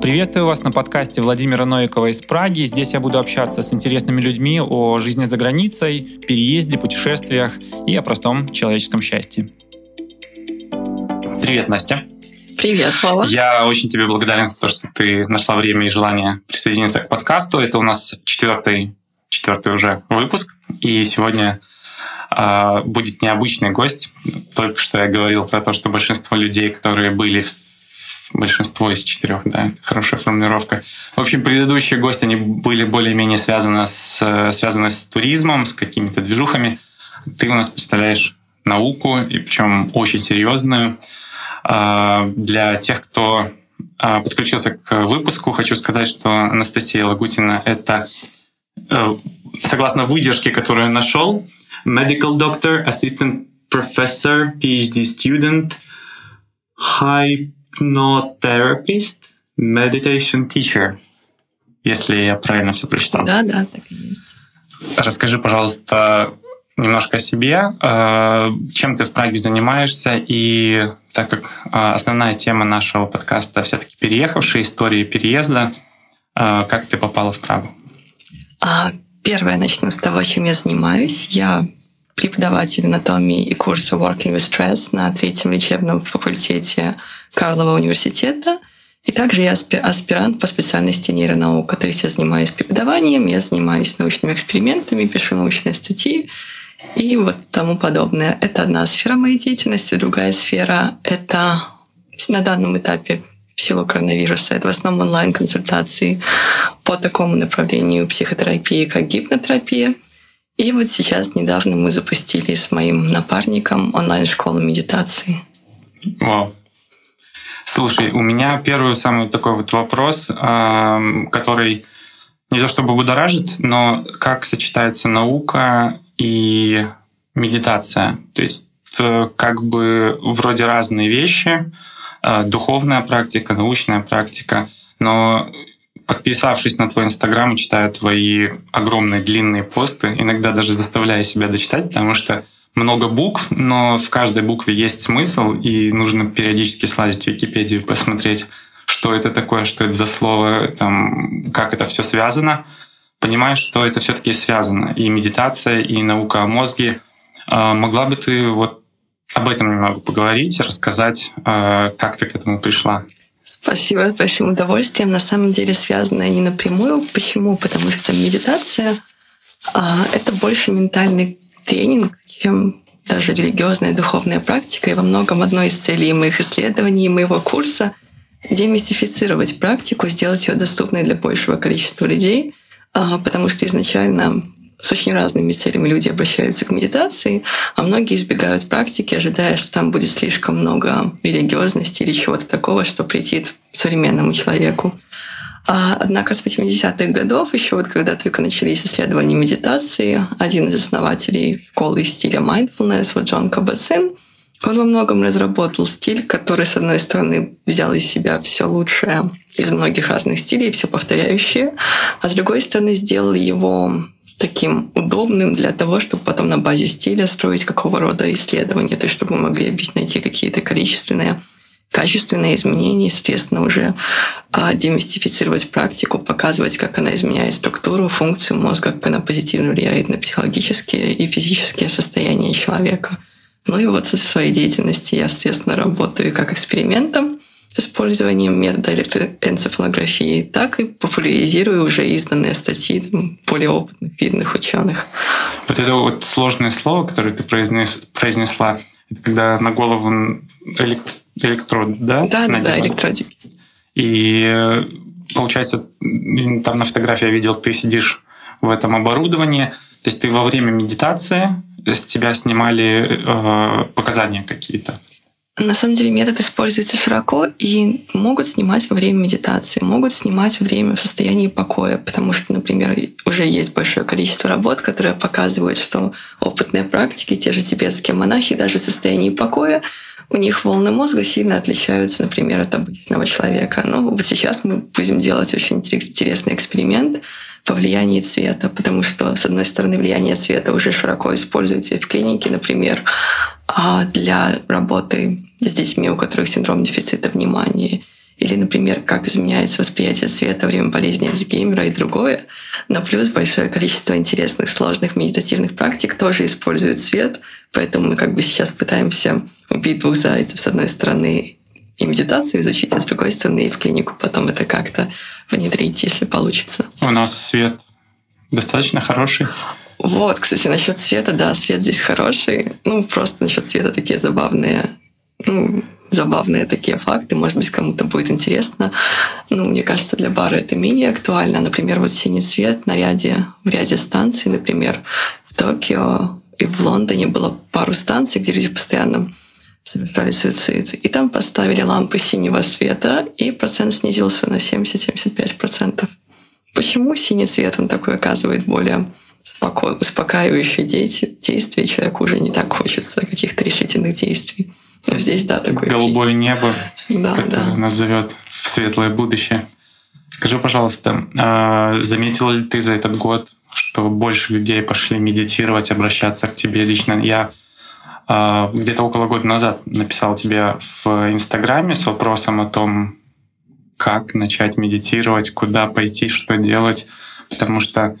Приветствую вас на подкасте Владимира Новикова из Праги. Здесь я буду общаться с интересными людьми о жизни за границей, переезде, путешествиях и о простом человеческом счастье. Привет, Настя. Привет, Вова. Я очень тебе благодарен за то, что ты нашла время и желание присоединиться к подкасту. Это у нас четвертый, четвертый уже выпуск. И сегодня э, будет необычный гость. Только что я говорил про то, что большинство людей, которые были в большинство из четырех, да, хорошая формулировка. В общем, предыдущие гости, они были более-менее связаны с, связаны с туризмом, с какими-то движухами. Ты у нас представляешь науку, и причем очень серьезную. А, для тех, кто а, подключился к выпуску, хочу сказать, что Анастасия Лагутина — это, э, согласно выдержке, которую я нашел, medical doctor, assistant professor, PhD student, high hypnotherapist, meditation teacher, если я правильно все прочитал. Да, да, так и есть. Расскажи, пожалуйста, немножко о себе, э, чем ты в Праге занимаешься, и так как э, основная тема нашего подкаста все-таки переехавшие, истории переезда, э, как ты попала в Прагу? А, первое, начну с того, чем я занимаюсь. Я преподаватель анатомии и курса Working with Stress на третьем лечебном факультете Карлова университета. И также я аспирант по специальности нейронаука. То есть я занимаюсь преподаванием, я занимаюсь научными экспериментами, пишу научные статьи и вот тому подобное. Это одна сфера моей деятельности. Другая сфера — это на данном этапе всего коронавируса. Это в основном онлайн-консультации по такому направлению психотерапии, как гипнотерапия — и вот сейчас недавно мы запустили с моим напарником онлайн-школу медитации. Вау. Слушай, у меня первый самый такой вот вопрос, который не то чтобы будоражит, но как сочетается наука и медитация? То есть э, как бы вроде разные вещи, э, духовная практика, научная практика, но подписавшись на твой инстаграм, читая твои огромные длинные посты, иногда даже заставляя себя дочитать, потому что много букв, но в каждой букве есть смысл, и нужно периодически слазить в Википедию, посмотреть, что это такое, что это за слово, там, как это все связано. Понимаешь, что это все-таки связано. И медитация, и наука о мозге. А, могла бы ты вот об этом немного поговорить, рассказать, а, как ты к этому пришла? Спасибо, с большим удовольствием. На самом деле связано не напрямую. Почему? Потому что медитация а, это больше ментальный тренинг, чем даже религиозная духовная практика. И во многом одной из целей моих исследований и моего курса демистифицировать практику, сделать ее доступной для большего количества людей, а, потому что изначально с очень разными целями люди обращаются к медитации, а многие избегают практики, ожидая, что там будет слишком много религиозности или чего-то такого, что претит современному человеку. А, однако с 80-х годов, еще вот когда только начались исследования медитации, один из основателей школы стиля mindfulness, вот Джон Кабасин, он во многом разработал стиль, который, с одной стороны, взял из себя все лучшее из многих разных стилей, все повторяющее, а с другой стороны, сделал его таким удобным для того, чтобы потом на базе стиля строить какого рода исследования, то есть чтобы мы могли найти какие-то количественные качественные изменения и, соответственно, уже а, демистифицировать практику, показывать, как она изменяет структуру, функцию мозга, как она позитивно влияет на психологические и физические состояния человека. Ну и вот со своей деятельности я, соответственно, работаю как экспериментом, использованием метода электроэнцефалографии, так и популяризирую уже изданные статьи там, более опытных, видных ученых. Вот это вот сложное слово, которое ты произнес, произнесла, это когда на голову электрод, да? Да, да, да, электродик. И э, получается, там на фотографии я видел, ты сидишь в этом оборудовании, то есть ты во время медитации с тебя снимали э, показания какие-то. На самом деле метод используется широко и могут снимать во время медитации, могут снимать во время в состоянии покоя, потому что, например, уже есть большое количество работ, которые показывают, что опытные практики, те же тибетские монахи, даже в состоянии покоя, у них волны мозга сильно отличаются, например, от обычного человека. Ну, вот сейчас мы будем делать очень интересный эксперимент по влиянию цвета, потому что, с одной стороны, влияние цвета уже широко используется в клинике, например, а для работы с детьми, у которых синдром дефицита внимания. или, например, как изменяется восприятие света во время болезни Альцгеймера и другое. Но плюс большое количество интересных, сложных медитативных практик тоже используют свет, поэтому мы как бы сейчас пытаемся убить двух зайцев. С одной стороны, и медитацию изучить, а с другой стороны, и в клинику потом это как-то внедрить, если получится. У нас свет достаточно хороший. Вот, кстати, насчет света, да, свет здесь хороший. Ну, просто насчет света такие забавные, ну, забавные такие факты. Может быть, кому-то будет интересно. Ну, мне кажется, для бара это менее актуально. Например, вот синий свет на ряде, в ряде станций, например, в Токио и в Лондоне было пару станций, где люди постоянно совершали суицид. И там поставили лампы синего света, и процент снизился на 70-75%. Почему синий цвет, он такой оказывает более успокаивающее действие, человеку уже не так хочется каких-то решительных действий. Но здесь, да, такое... Голубое небо, да, которое да. нас зовет в светлое будущее. Скажи, пожалуйста, а, заметил ли ты за этот год, что больше людей пошли медитировать, обращаться к тебе лично? Я где-то около года назад написал тебе в Инстаграме с вопросом о том, как начать медитировать, куда пойти, что делать, потому что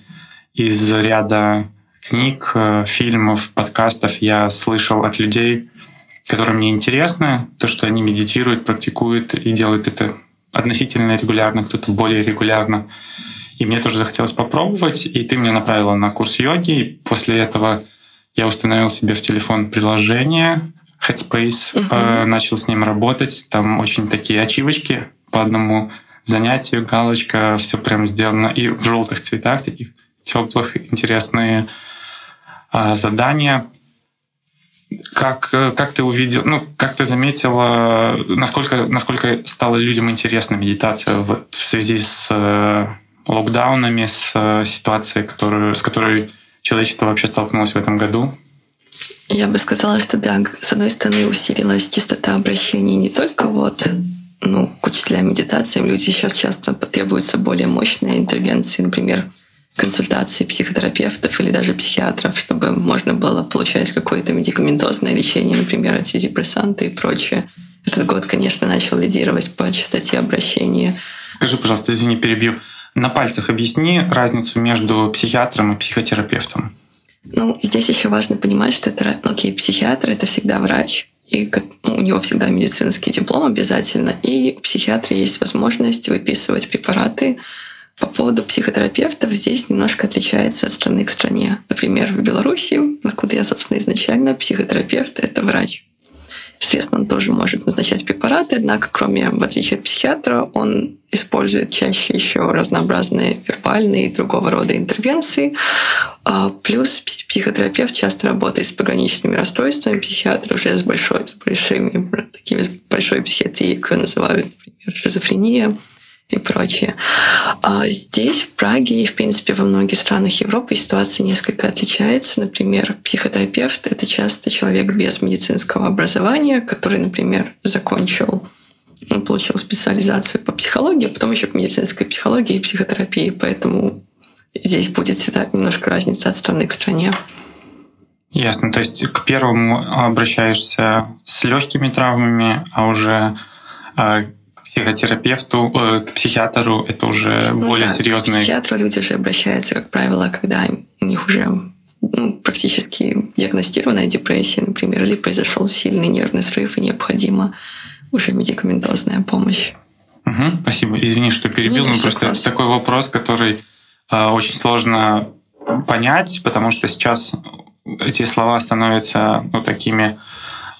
из ряда книг, э, фильмов, подкастов я слышал от людей, которым мне интересно, то, что они медитируют, практикуют и делают это относительно регулярно, кто-то более регулярно. И мне тоже захотелось попробовать, и ты меня направила на курс йоги, и после этого я установил себе в телефон приложение Headspace, uh-huh. э, начал с ним работать. Там очень такие ачивочки по одному занятию, галочка, все прям сделано и в желтых цветах, таких теплых, интересные э, задания. Как, э, как ты увидел, ну, как ты заметила, насколько, насколько стала людям интересна медитация вот в связи с э, локдаунами, с э, ситуацией, которую, с которой человечество вообще столкнулось в этом году? Я бы сказала, что да, с одной стороны усилилась частота обращений не только вот ну, к учителям медитации. Люди сейчас часто потребуются более мощные интервенции, например, консультации психотерапевтов или даже психиатров, чтобы можно было получать какое-то медикаментозное лечение, например, антидепрессанты и прочее. Этот год, конечно, начал лидировать по частоте обращения. Скажи, пожалуйста, извини, перебью. На пальцах объясни разницу между психиатром и психотерапевтом. Ну, здесь еще важно понимать, что это, ну, окей, психиатр — это всегда врач, и ну, у него всегда медицинский диплом обязательно, и у психиатра есть возможность выписывать препараты. По поводу психотерапевтов здесь немножко отличается от страны к стране. Например, в Беларуси, откуда я, собственно, изначально, психотерапевт — это врач. Естественно, он тоже может назначать препараты, однако, кроме, в отличие от психиатра, он использует чаще еще разнообразные вербальные и другого рода интервенции. А плюс психотерапевт часто работает с пограничными расстройствами, психиатр уже с большой, с большими, такими, с большой психиатрией, которую называют, например, шизофрения и прочее. А здесь, в Праге и, в принципе, во многих странах Европы ситуация несколько отличается. Например, психотерапевт — это часто человек без медицинского образования, который, например, закончил он получил специализацию по психологии, а потом еще по медицинской психологии и психотерапии. Поэтому здесь будет всегда немножко разница от страны к стране. Ясно. То есть к первому обращаешься с легкими травмами, а уже а, психотерапевту, э, к психиатру это уже ну, более да, серьезные. К психиатру люди уже обращаются, как правило, когда у них уже ну, практически диагностированная депрессия, например, или произошел сильный нервный срыв и необходимо уже медикаментозная помощь. Угу, спасибо. Извини, что перебил, но просто это такой вопрос, который э, очень сложно понять, потому что сейчас эти слова становятся ну, такими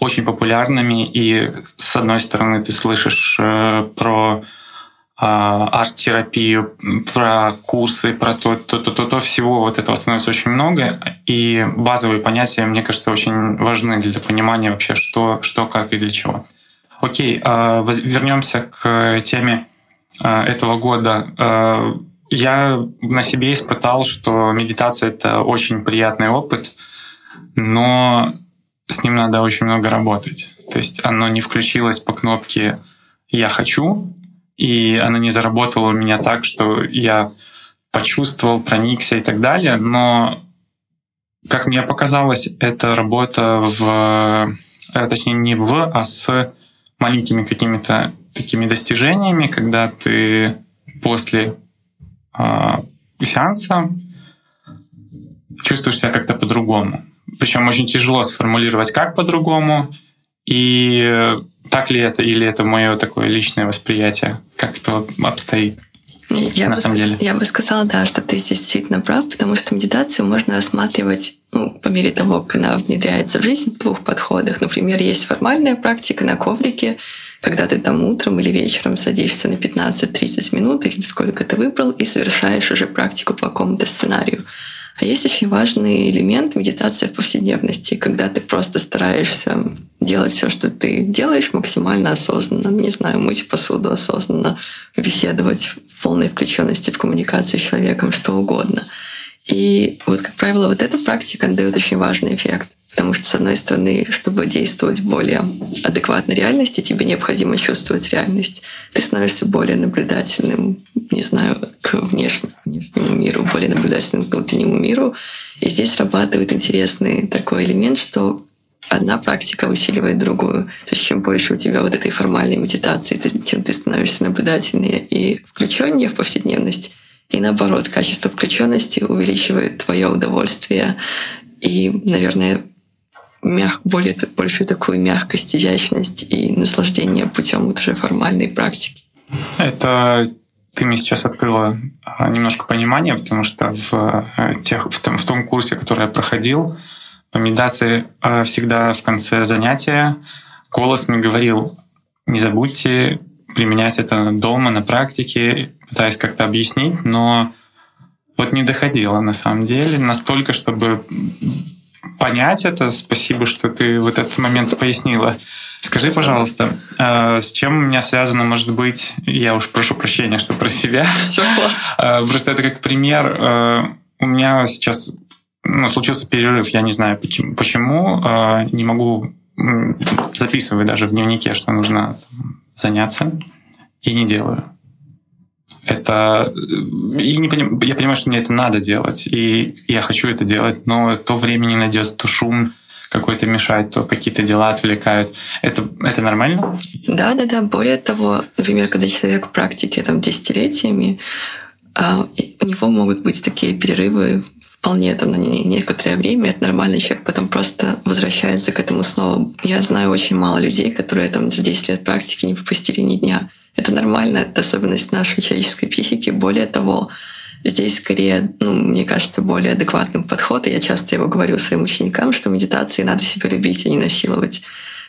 очень популярными, и с одной стороны ты слышишь э, про э, арт-терапию, про курсы, про то, то, то, то, то, всего вот этого становится очень много, и базовые понятия, мне кажется, очень важны для понимания вообще, что, что как и для чего. Окей, э, вернемся к теме э, этого года. Я на себе испытал, что медитация — это очень приятный опыт, но с ним надо очень много работать. То есть оно не включилось по кнопке «я хочу», и оно не заработало у меня так, что я почувствовал, проникся и так далее. Но, как мне показалось, это работа в... Э, точнее, не в, а с маленькими какими-то такими достижениями, когда ты после э, сеанса чувствуешь себя как-то по-другому. Причем очень тяжело сформулировать, как по-другому, и так ли это, или это мое такое личное восприятие, как это обстоит. Я на бы, самом деле. Я бы сказала, да, что ты здесь действительно прав, потому что медитацию можно рассматривать ну, по мере того, как она внедряется в жизнь в двух подходах. Например, есть формальная практика на коврике, когда ты там утром или вечером садишься на 15-30 минут или сколько ты выбрал и совершаешь уже практику по какому-то сценарию. А есть очень важный элемент медитации в повседневности, когда ты просто стараешься делать все, что ты делаешь, максимально осознанно. Не знаю, мыть посуду осознанно, беседовать в полной включенности в коммуникацию с человеком, что угодно. И вот, как правило, вот эта практика дает очень важный эффект. Потому что, с одной стороны, чтобы действовать более адекватно реальности, тебе необходимо чувствовать реальность. Ты становишься более наблюдательным, не знаю, к внешнему, внешнему миру, более наблюдательным к внутреннему миру. И здесь срабатывает интересный такой элемент, что одна практика усиливает другую. То есть чем больше у тебя вот этой формальной медитации, тем ты становишься наблюдательнее и включеннее в повседневность. И наоборот, качество включенности увеличивает твое удовольствие и, наверное, мяг, более, большую такую мягкость, изящность и наслаждение путем уже формальной практики. Это ты мне сейчас открыла а, немножко понимания, потому что в, э, тех, в, том, в том курсе, который я проходил, по медитации э, всегда в конце занятия голос мне говорил, не забудьте применять это дома, на практике, пытаясь как-то объяснить, но вот не доходило на самом деле настолько, чтобы понять это. Спасибо, что ты в этот момент пояснила. Скажи, пожалуйста, э, с чем у меня связано, может быть, я уж прошу прощения, что про себя. Все класс. Э, просто это как пример. Э, у меня сейчас ну, случился перерыв, я не знаю почему, почему не могу записывать даже в дневнике, что нужно заняться, и не делаю это и не поним, я понимаю, что мне это надо делать, и я хочу это делать, но то время не найдется, то шум какой-то мешает, то какие-то дела отвлекают. Это, это нормально? Да, да, да. Более того, например, когда человек в практике там десятилетиями, а, у него могут быть такие перерывы вполне там на некоторое время, это нормально, человек потом просто возвращается к этому снова. Я знаю очень мало людей, которые там за 10 лет практики не попустили ни дня. Это нормально, это особенность нашей человеческой психики. Более того, здесь скорее, ну, мне кажется, более адекватным подход, и я часто его говорю своим ученикам, что медитации надо себя любить и не насиловать.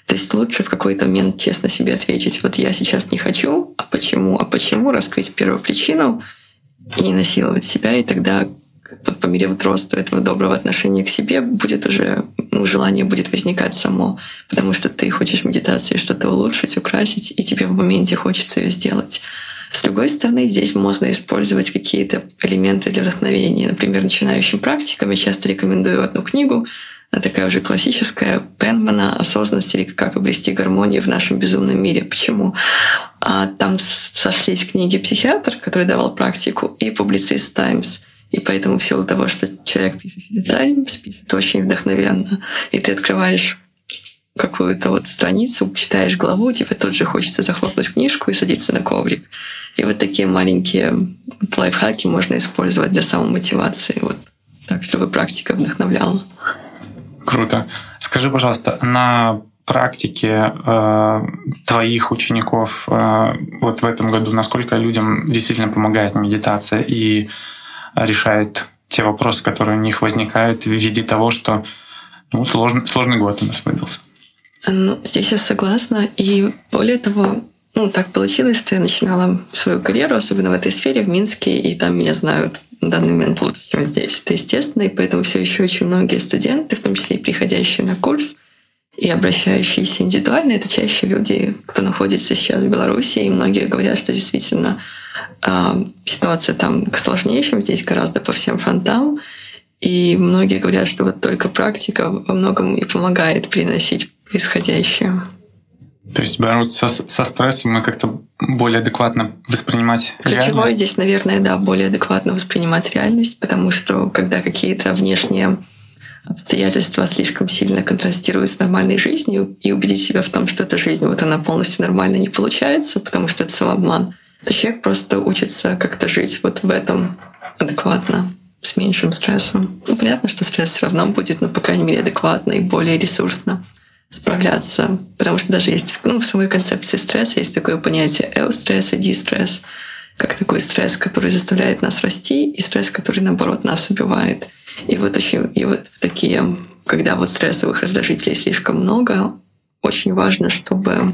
То есть лучше в какой-то момент честно себе ответить, вот я сейчас не хочу, а почему, а почему, раскрыть первую причину и не насиловать себя, и тогда по мере вот роста этого доброго отношения к себе будет уже, ну, желание будет возникать само, потому что ты хочешь медитации что-то улучшить, украсить, и тебе в моменте хочется ее сделать. С другой стороны, здесь можно использовать какие-то элементы для вдохновения. Например, начинающим практикам я часто рекомендую одну книгу, она такая уже классическая, Пенмана «Осознанность или как обрести гармонию в нашем безумном мире». Почему? А там сошлись книги «Психиатр», который давал практику, и «Публицист Таймс». И поэтому в силу того, что человек пишет Таймс, пишет очень вдохновенно, и ты открываешь какую-то вот страницу, читаешь главу, тебе тут же хочется захлопнуть книжку и садиться на коврик. И вот такие маленькие лайфхаки можно использовать для самомотивации, вот так, чтобы практика вдохновляла. Круто. Скажи, пожалуйста, на практике э, твоих учеников э, вот в этом году, насколько людям действительно помогает медитация и решает те вопросы, которые у них возникают в виде того, что ну, сложный, сложный год у нас выдался. Ну, здесь я согласна. И более того, ну, так получилось, что я начинала свою карьеру, особенно в этой сфере, в Минске, и там меня знают в данный момент лучше, чем здесь. Это естественно, и поэтому все еще очень многие студенты, в том числе и приходящие на курс, и обращающиеся индивидуально, это чаще люди, кто находится сейчас в Беларуси, и многие говорят, что действительно э, ситуация там сложнее, чем здесь, гораздо по всем фронтам. И многие говорят, что вот только практика во многом и помогает приносить происходящее. То есть бороться со, со стрессом и как-то более адекватно воспринимать Ключевое реальность? здесь, наверное, да, более адекватно воспринимать реальность, потому что когда какие-то внешние обстоятельства слишком сильно контрастируют с нормальной жизнью, и убедить себя в том, что эта жизнь, вот она полностью нормально не получается, потому что это самообман, то человек просто учится как-то жить вот в этом адекватно, с меньшим стрессом. Ну, понятно, что стресс все равно будет, но, по крайней мере, адекватно и более ресурсно справляться. Потому что даже есть ну, в самой концепции стресса есть такое понятие эустресс и дистресс, как такой стресс, который заставляет нас расти, и стресс, который, наоборот, нас убивает. И вот, очень, и вот такие, когда вот стрессовых раздражителей слишком много, очень важно, чтобы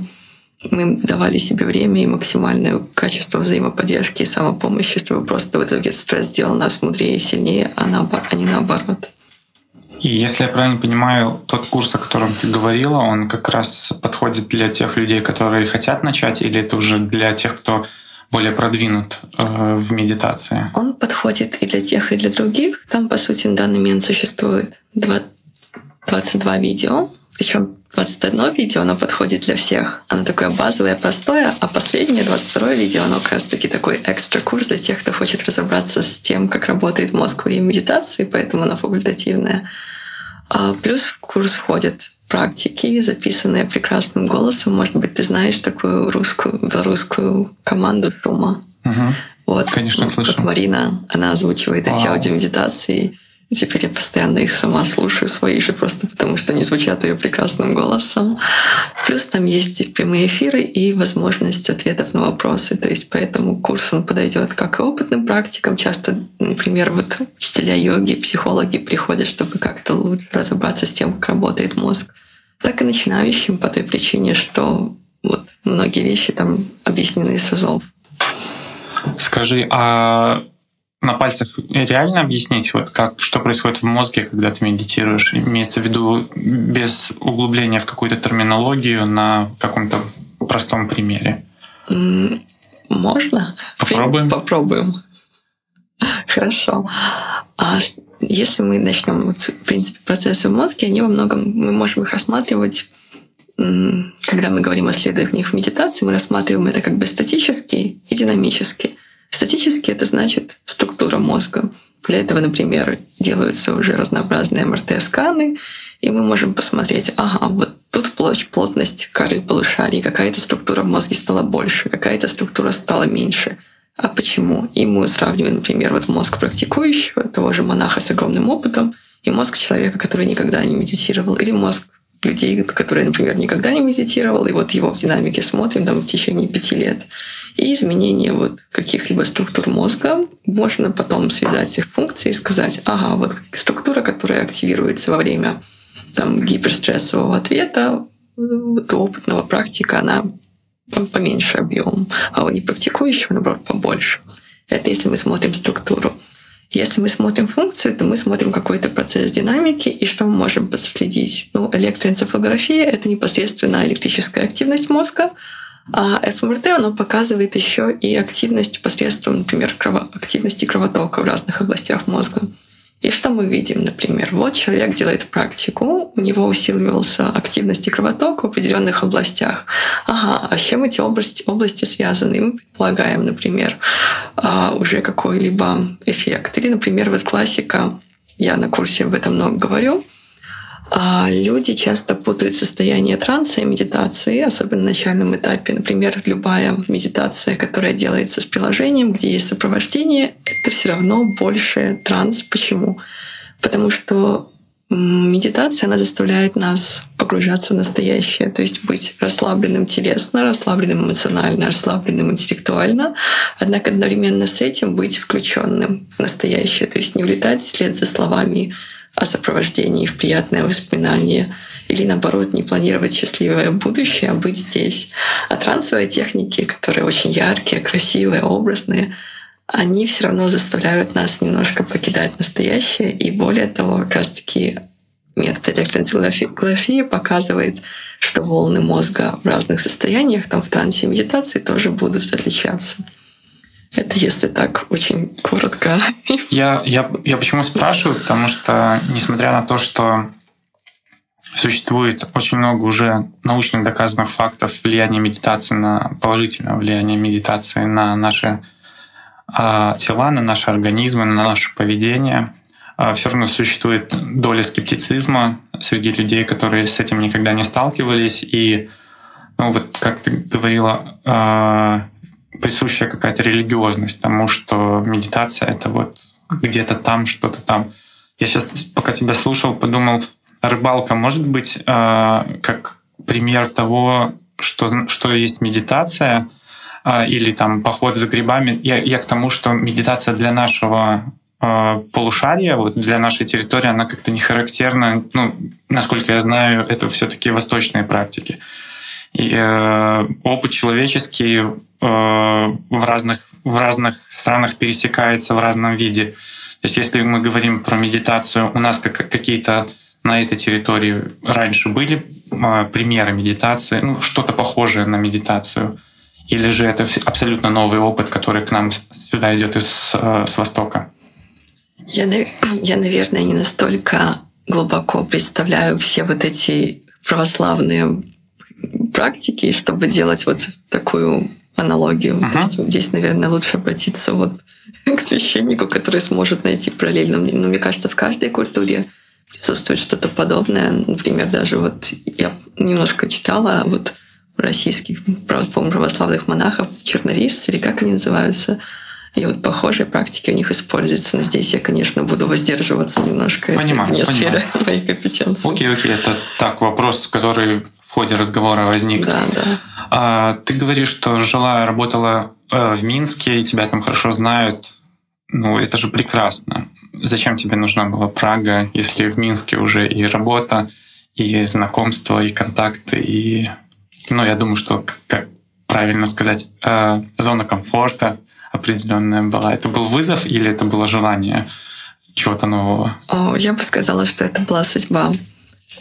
мы давали себе время и максимальное качество взаимоподдержки и самопомощи, чтобы просто в итоге стресс сделал нас мудрее и сильнее, а, наоборот, а не наоборот. И если я правильно понимаю, тот курс, о котором ты говорила, он как раз подходит для тех людей, которые хотят начать, или это уже для тех, кто более продвинут э, в медитации? Он подходит и для тех, и для других. Там, по сути, на данный момент существует 22 видео, причем 21 видео, оно подходит для всех. Оно такое базовое, простое, а последнее, 22 видео, оно как раз-таки такой экстра курс для тех, кто хочет разобраться с тем, как работает мозг во медитации, поэтому оно факультативное. А плюс в курс входят практики, записанные прекрасным голосом. Может быть, ты знаешь такую русскую, белорусскую команду шума. Угу. Вот, Конечно, слышу. Вот Марина, она озвучивает Вау. эти аудиомедитации. Теперь я постоянно их сама слушаю, свои же, просто потому что они звучат ее прекрасным голосом. Плюс там есть прямые эфиры и возможность ответов на вопросы. То есть поэтому курс он подойдет как и опытным практикам. Часто, например, вот учителя йоги, психологи приходят, чтобы как-то лучше разобраться с тем, как работает мозг. Так и начинающим по той причине, что вот многие вещи там объяснены с азов. Скажи, а на пальцах реально объяснить, вот как, что происходит в мозге, когда ты медитируешь? Имеется в виду без углубления в какую-то терминологию на каком-то простом примере? Можно? Попробуем? Попробуем. Хорошо. А если мы начнем, в принципе, процессы в мозге, они во многом, мы можем их рассматривать когда мы говорим о исследованиях в медитации, мы рассматриваем это как бы статически и динамически. Статически это значит структура мозга. Для этого, например, делаются уже разнообразные МРТ-сканы, и мы можем посмотреть, ага, вот тут плотность коры полушарий, какая-то структура в мозге стала больше, какая-то структура стала меньше. А почему? И мы сравниваем, например, вот мозг практикующего, того же монаха с огромным опытом, и мозг человека, который никогда не медитировал, или мозг людей, которые, например, никогда не медитировал, и вот его в динамике смотрим там, в течение пяти лет. И изменение вот каких-либо структур мозга можно потом связать с их функцией и сказать, ага, вот структура, которая активируется во время там, гиперстрессового ответа, вот опытного практика, она поменьше объем, а у непрактикующего, наоборот, побольше. Это если мы смотрим структуру. Если мы смотрим функцию, то мы смотрим какой-то процесс динамики, и что мы можем последить? Ну, электроэнцефалография — это непосредственно электрическая активность мозга, а ФМРТ, оно показывает еще и активность посредством, например, крово активности кровотока в разных областях мозга. И что мы видим, например? Вот человек делает практику, у него усиливался активность кровотока в определенных областях. Ага, а с чем эти области, области связаны? Мы предполагаем, например, а, уже какой-либо эффект. Или, например, вот классика, я на курсе об этом много говорю, люди часто путают состояние транса и медитации, особенно на начальном этапе. Например, любая медитация, которая делается с приложением, где есть сопровождение, это все равно больше транс. Почему? Потому что медитация, она заставляет нас погружаться в настоящее, то есть быть расслабленным телесно, расслабленным эмоционально, расслабленным интеллектуально, однако одновременно с этим быть включенным в настоящее, то есть не улетать вслед за словами о сопровождении в приятное воспоминание или наоборот не планировать счастливое будущее, а быть здесь. А трансовые техники, которые очень яркие, красивые, образные, они все равно заставляют нас немножко покидать настоящее. И более того, как раз-таки метод электроэнцефалографии показывает, что волны мозга в разных состояниях, там в трансе медитации тоже будут отличаться. Это если так очень коротко. Я, я, я почему спрашиваю? Потому что, несмотря на то, что существует очень много уже научно доказанных фактов влияния медитации на положительное влияние медитации на наши э, тела, на наши организмы, на наше поведение. а, все равно существует доля скептицизма среди людей, которые с этим никогда не сталкивались. И, ну, вот как ты говорила, а, присущая какая-то религиозность тому, что медитация — это вот где-то там, что-то там. Я сейчас, пока тебя слушал, подумал, рыбалка может быть а, как пример того, что, что есть медитация, или там поход за грибами. Я, я к тому, что медитация для нашего а, полушария, вот для нашей территории, она как-то не характерна. Ну, насколько я знаю, это все-таки восточные практики. И э, опыт человеческий э, в, разных, в разных странах пересекается в разном виде. То есть если мы говорим про медитацию, у нас как, какие-то на этой территории раньше были э, примеры медитации, ну, что-то похожее на медитацию, или же это абсолютно новый опыт, который к нам сюда идет из, э, с Востока? Я, я, наверное, не настолько глубоко представляю все вот эти православные практики, чтобы делать вот такую аналогию. Uh-huh. То есть здесь, наверное, лучше обратиться вот к священнику, который сможет найти параллельно. Но мне кажется, в каждой культуре присутствует что-то подобное. Например, даже вот я немножко читала вот российских православных монахов, чернорисцы, или как они называются, и вот похожие практики у них используются. Но здесь я, конечно, буду воздерживаться немножко. Понимаю, вне понимаю. сферы моей компетенции. Окей, окей. Это так вопрос, который в ходе разговора возник. Да, да. А, ты говоришь, что жила, работала э, в Минске, и тебя там хорошо знают. Ну, это же прекрасно. Зачем тебе нужна была Прага, если в Минске уже и работа, и знакомства, и контакты, и... Ну, я думаю, что, как правильно сказать, э, зона комфорта, определенная была? Это был вызов или это было желание чего-то нового? О, я бы сказала, что это была судьба.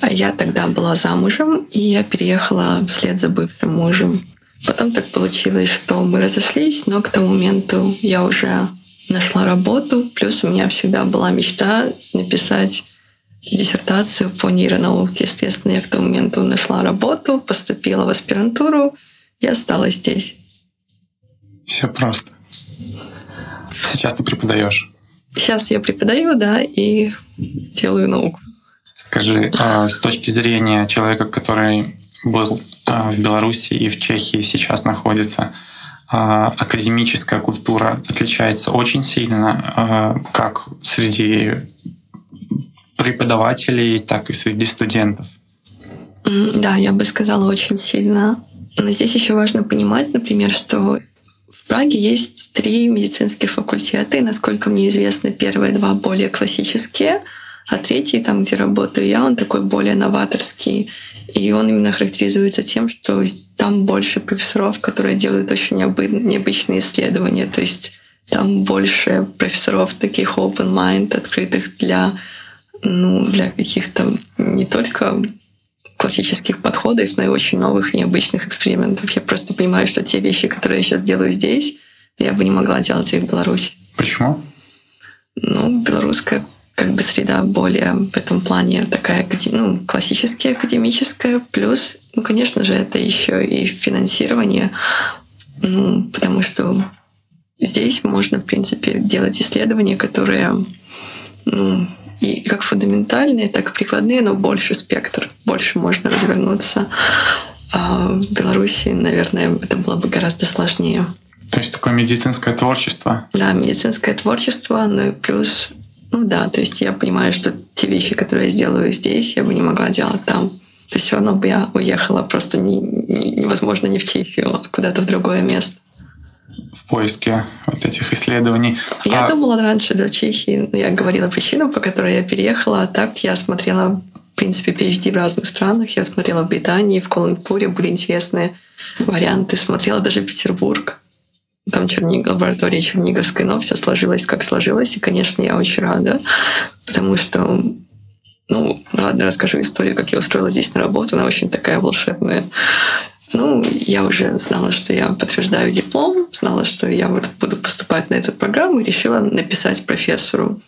А я тогда была замужем, и я переехала вслед за бывшим мужем. Потом так получилось, что мы разошлись, но к тому моменту я уже нашла работу. Плюс у меня всегда была мечта написать диссертацию по нейронауке. Естественно, я к тому моменту нашла работу, поступила в аспирантуру и осталась здесь. Все просто. Сейчас ты преподаешь. Сейчас я преподаю, да, и делаю науку. Скажи, а, с точки зрения человека, который был а, в Беларуси и в Чехии сейчас находится, а, академическая культура отличается очень сильно, как среди преподавателей, так и среди студентов. Да, я бы сказала очень сильно. Но здесь еще важно понимать, например, что в Праге есть три медицинских факультета, и, насколько мне известно, первые два более классические, а третий, там, где работаю я, он такой более новаторский. И он именно характеризуется тем, что там больше профессоров, которые делают очень необычные исследования. То есть там больше профессоров таких open mind, открытых для, ну, для каких-то не только классических подходов, но и очень новых необычных экспериментов. Я просто понимаю, что те вещи, которые я сейчас делаю здесь, я бы не могла делать их в Беларуси. Почему? Ну, белорусская как бы среда более в этом плане такая ну, классическая, академическая. Плюс, ну, конечно же, это еще и финансирование, ну, потому что здесь можно, в принципе, делать исследования, которые ну, и как фундаментальные, так и прикладные, но больше спектр, больше можно развернуться. А в Беларуси, наверное, это было бы гораздо сложнее. То есть такое медицинское творчество? Да, медицинское творчество, ну и плюс, ну да, то есть я понимаю, что те вещи, которые я сделаю здесь, я бы не могла делать там. То есть все равно бы я уехала просто не, не, невозможно не в Чехию, а куда-то в другое место в поиске вот этих исследований. Я а... думала раньше до Чехии, я говорила причину, по которой я переехала, а так я смотрела, в принципе, PhD в разных странах. Я смотрела в Британии, в Колумбуре были интересные варианты. Смотрела даже Петербург. Там Черниг, лаборатория Черниговской, но все сложилось, как сложилось. И, конечно, я очень рада, потому что ну, ладно, расскажу историю, как я устроилась здесь на работу. Она очень такая волшебная. Ну, я уже знала, что я подтверждаю диплом, знала, что я вот буду поступать на эту программу, и решила написать профессору,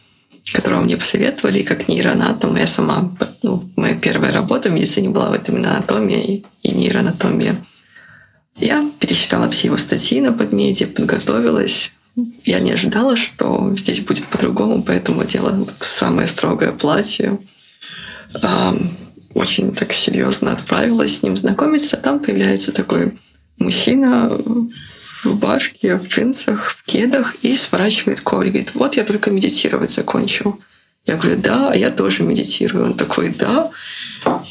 которого мне посоветовали, как нейроанатом. Я сама, ну, моя первая работа в медицине была вот именно анатомия и нейроанатомия. Я перечитала все его статьи на подмеде, подготовилась, я не ожидала, что здесь будет по-другому, поэтому делала самое строгое платье. Очень так серьезно отправилась с ним знакомиться. Там появляется такой мужчина в рубашке, в джинсах, в кедах и сворачивает коврик. Говорит, вот я только медитировать закончил. Я говорю, да, а я тоже медитирую. Он такой, да.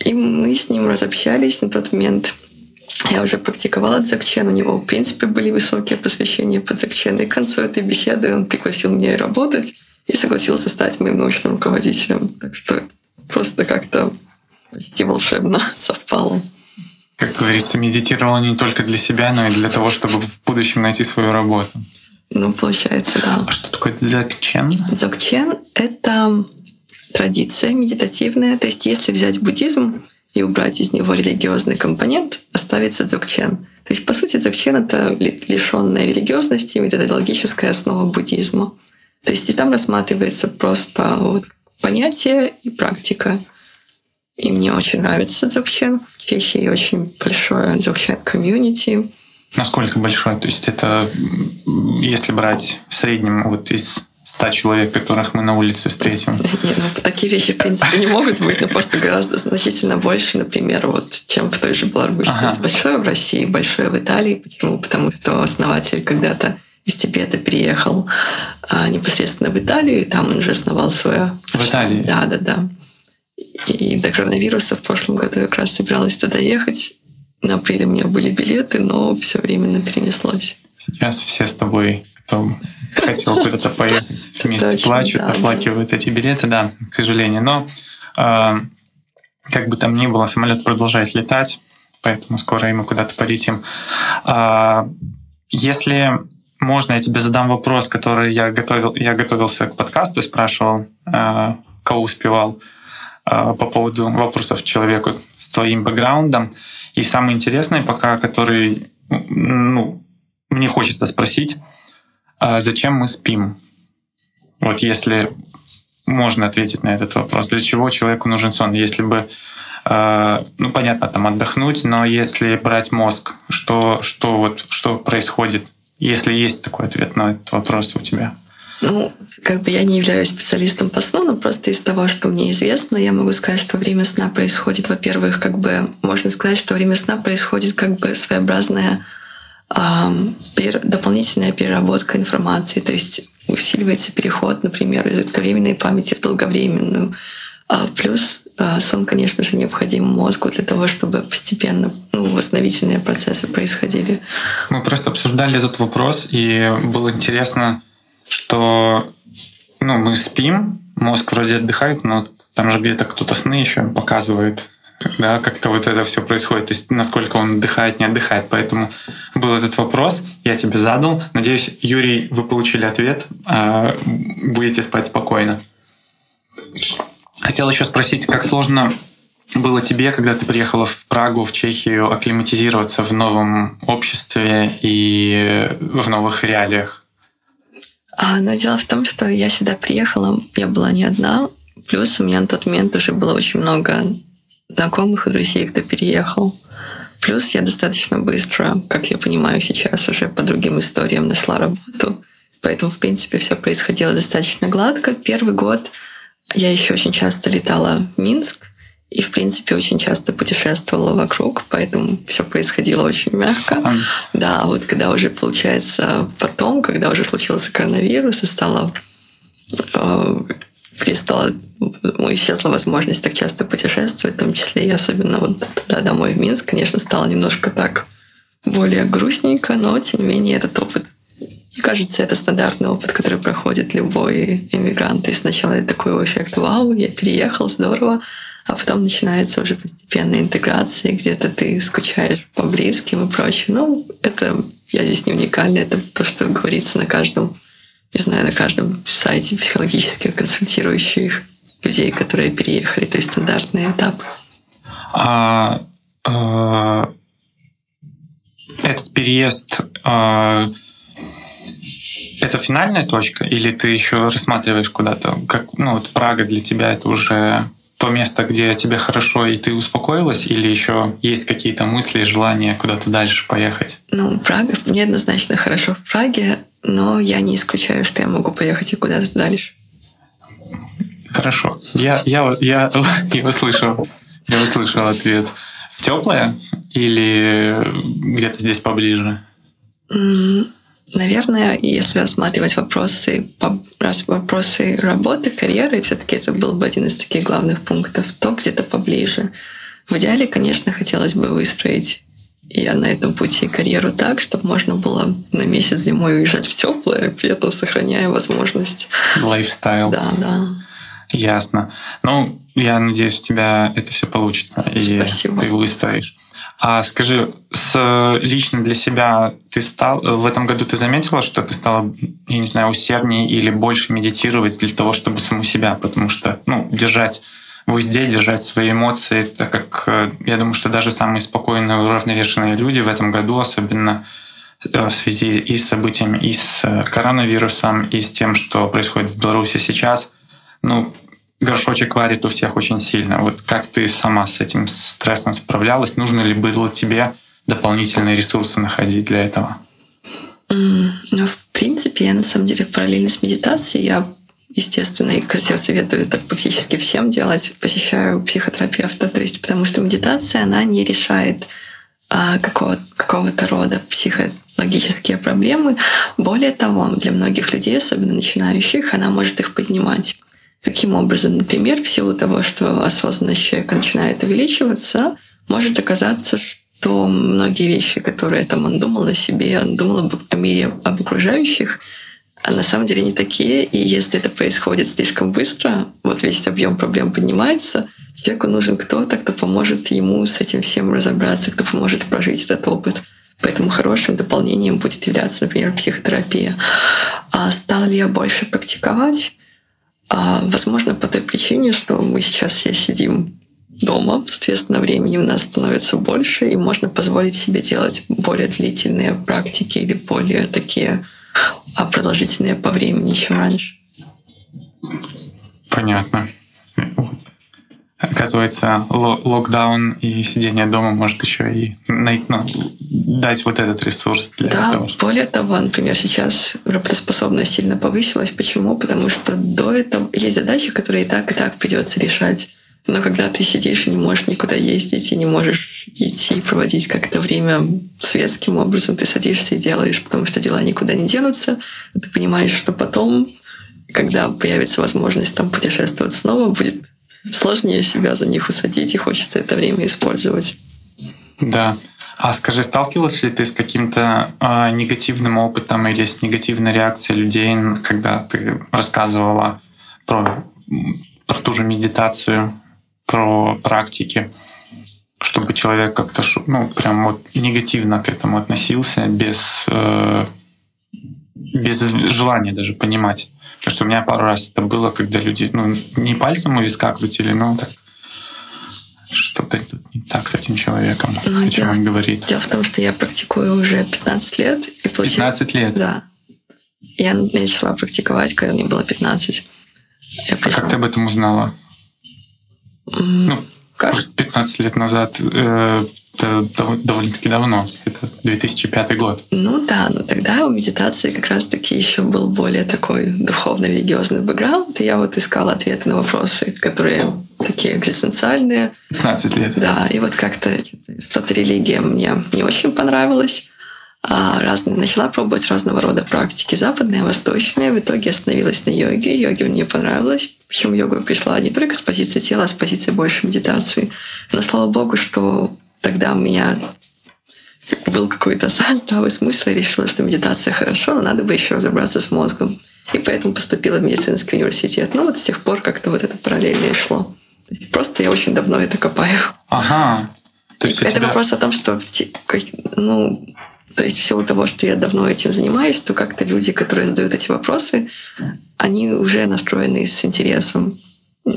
И мы с ним разобщались на тот момент. Я уже практиковала дзакчен, у него, в принципе, были высокие посвящения по дзакчену. И к концу этой беседы он пригласил меня работать и согласился стать моим научным руководителем. Так что просто как-то почти волшебно совпало. Как говорится, медитировал не только для себя, но и для того, чтобы в будущем найти свою работу. Ну, получается, да. А что такое дзогчен? Дзогчен — это традиция медитативная. То есть если взять буддизм и убрать из него религиозный компонент, оставится дзогчен. То есть, по сути, дзогчен — это лишенная религиозности методологическая основа буддизма. То есть и там рассматривается просто вот понятие и практика. И мне очень нравится дзогчен. В Чехии очень большое дзогчен комьюнити. Насколько большой? То есть это, если брать в среднем вот из 100 человек, которых мы на улице встретим? Нет, ну, такие вещи, в принципе, не могут быть, но просто гораздо значительно больше, например, вот, чем в той же Беларуси. Ага. То есть большое в России, большое в Италии. Почему? Потому что основатель когда-то из Тибета переехал а, непосредственно в Италию, и там он уже основал свое... В Италии? Да, да, да. И до коронавируса в прошлом году я как раз собиралась туда ехать. На апреле у меня были билеты, но все временно перенеслось. Сейчас все с тобой, кто хотел куда-то поехать, вместе Точно, плачут, да, оплакивают да. эти билеты, да, к сожалению. Но э, как бы там ни было, самолет продолжает летать, поэтому скоро ему куда-то полетим. Э, если можно, я тебе задам вопрос, который я готовил, я готовился к подкасту, спрашивал, э, кого успевал э, по поводу вопросов человеку с твоим бэкграундом. И самый интересный пока, который ну, мне хочется спросить, а зачем мы спим? Вот если можно ответить на этот вопрос, для чего человеку нужен сон? Если бы, э, ну понятно, там отдохнуть, но если брать мозг, что, что, вот, что происходит, если есть такой ответ на этот вопрос у тебя? Ну, как бы я не являюсь специалистом по сну, но просто из того, что мне известно, я могу сказать, что время сна происходит, во-первых, как бы можно сказать, что время сна происходит как бы своеобразная дополнительная переработка информации, то есть усиливается переход, например, из временной памяти в долговременную. А плюс э, сон, конечно же, необходим мозгу для того, чтобы постепенно ну, восстановительные процессы происходили. Мы просто обсуждали этот вопрос, и было интересно что ну, мы спим, мозг вроде отдыхает, но там же где-то кто-то сны еще показывает, да, как-то вот это все происходит, то есть насколько он отдыхает, не отдыхает. Поэтому был этот вопрос, я тебе задал. Надеюсь, Юрий, вы получили ответ, а, будете спать спокойно. Хотел еще спросить, как сложно было тебе, когда ты приехала в Прагу, в Чехию, акклиматизироваться в новом обществе и в новых реалиях? А, но дело в том, что я сюда приехала, я была не одна, плюс у меня на тот момент уже было очень много знакомых и друзей, кто переехал. Плюс я достаточно быстро, как я понимаю сейчас, уже по другим историям нашла работу. Поэтому, в принципе, все происходило достаточно гладко. Первый год я еще очень часто летала в Минск, и, в принципе, очень часто путешествовала вокруг, поэтому все происходило очень мягко. Фан. Да, вот когда уже, получается, потом, когда уже случился коронавирус и стало э, перестала, ну, исчезла возможность так часто путешествовать, в том числе и особенно вот туда домой в Минск, конечно, стало немножко так более грустненько, но тем не менее этот опыт мне кажется, это стандартный опыт, который проходит любой иммигрант. Есть сначала это такой эффект «Вау, я переехал, здорово», а потом начинается уже постепенная интеграция, где-то ты скучаешь по близким и прочее. Ну, это я здесь не уникальна, это то, что говорится на каждом, не знаю, на каждом сайте психологически консультирующих людей, которые переехали, то есть стандартный этап. А, а этот переезд а, это финальная точка, или ты еще рассматриваешь куда-то? Как, ну, вот Прага для тебя это уже то место, где тебе хорошо и ты успокоилась, или еще есть какие-то мысли, желания куда-то дальше поехать? Ну, Прага, мне однозначно хорошо в Праге, но я не исключаю, что я могу поехать и куда-то дальше. Хорошо. Я, я, я, я услышал. Я услышал ответ. Теплая или где-то здесь поближе? Наверное, если рассматривать вопросы, вопросы работы, карьеры, все-таки это был бы один из таких главных пунктов, то где-то поближе. В идеале, конечно, хотелось бы выстроить я на этом пути карьеру так, чтобы можно было на месяц зимой уезжать в теплое, при этом сохраняя возможность. Лайфстайл. Да, да. Ясно. Ну, я надеюсь, у тебя это все получится. Спасибо. И ты выстроишь. А скажи, с, лично для себя ты стал в этом году ты заметила, что ты стала, я не знаю, усерднее или больше медитировать для того, чтобы саму себя, потому что ну, держать в узде, держать свои эмоции, так как э, я думаю, что даже самые спокойные, уравновешенные люди в этом году, особенно э, в связи и с событиями, и с э, коронавирусом, и с тем, что происходит в Беларуси сейчас, ну, горшочек варит у всех очень сильно. Вот как ты сама с этим стрессом справлялась? Нужно ли было тебе дополнительные ресурсы находить для этого? Mm, ну, в принципе, я на самом деле параллельно с медитацией я естественно, и я советую это практически всем делать, посещаю психотерапевта, то есть потому что медитация, она не решает а, какого, какого-то рода психологические проблемы. Более того, для многих людей, особенно начинающих, она может их поднимать. Каким образом? Например, в силу того, что осознанность человека начинает увеличиваться, может оказаться, что многие вещи, которые там он думал о себе, он думал об, о мире, об окружающих, а на самом деле не такие. И если это происходит слишком быстро, вот весь объем проблем поднимается, человеку нужен кто-то, кто поможет ему с этим всем разобраться, кто поможет прожить этот опыт. Поэтому хорошим дополнением будет являться, например, психотерапия. А стала ли я больше практиковать? А, возможно, по той причине, что мы сейчас все сидим дома, соответственно, времени у нас становится больше, и можно позволить себе делать более длительные практики или более такие а продолжительные по времени, чем раньше. Понятно. Оказывается, локдаун и сидение дома может еще и ну, дать вот этот ресурс для да, этого. более того, например, сейчас работоспособность сильно повысилась. Почему? Потому что до этого есть задачи, которые и так, и так придется решать. Но когда ты сидишь и не можешь никуда ездить, и не можешь идти проводить как-то время светским образом, ты садишься и делаешь, потому что дела никуда не денутся. Ты понимаешь, что потом, когда появится возможность там путешествовать снова, будет сложнее себя за них усадить, и хочется это время использовать. Да. А скажи, сталкивалась ли ты с каким-то э, негативным опытом или с негативной реакцией людей, когда ты рассказывала про, про ту же медитацию, про практики, чтобы человек как-то ну, прям вот негативно к этому относился, без, э, без желания даже понимать. Потому что у меня пару раз это было, когда люди ну, не пальцем у виска крутили, но так что-то не так с этим человеком, ну, о чем он говорит. Дело в том, что я практикую уже 15 лет. И получил... 15 лет? Да. Я начала практиковать, когда мне было 15. Я пришла... А как ты об этом узнала? Ну, кажется, 15 лет назад э, это довольно-таки давно, это 2005 год. Ну да, но тогда у медитации как раз-таки еще был более такой духовно-религиозный бэкграунд, и я вот искала ответы на вопросы, которые такие экзистенциальные. 15 лет. Да, и вот как-то что-то религия мне не очень понравилась. А разные, начала пробовать разного рода практики, западные, восточные. В итоге остановилась на йоге. Йоге мне понравилось. Почему йога пришла не только с позиции тела, а с позиции больше медитации. Но слава богу, что тогда у меня был какой-то здравый смысл, и решила, что медитация хорошо, но надо бы еще разобраться с мозгом. И поэтому поступила в медицинский университет. Ну вот с тех пор как-то вот это параллельно и шло. Просто я очень давно это копаю. Ага. То есть это тебя... вопрос о том, что ну, то есть в силу того, что я давно этим занимаюсь, то как-то люди, которые задают эти вопросы, они уже настроены с интересом.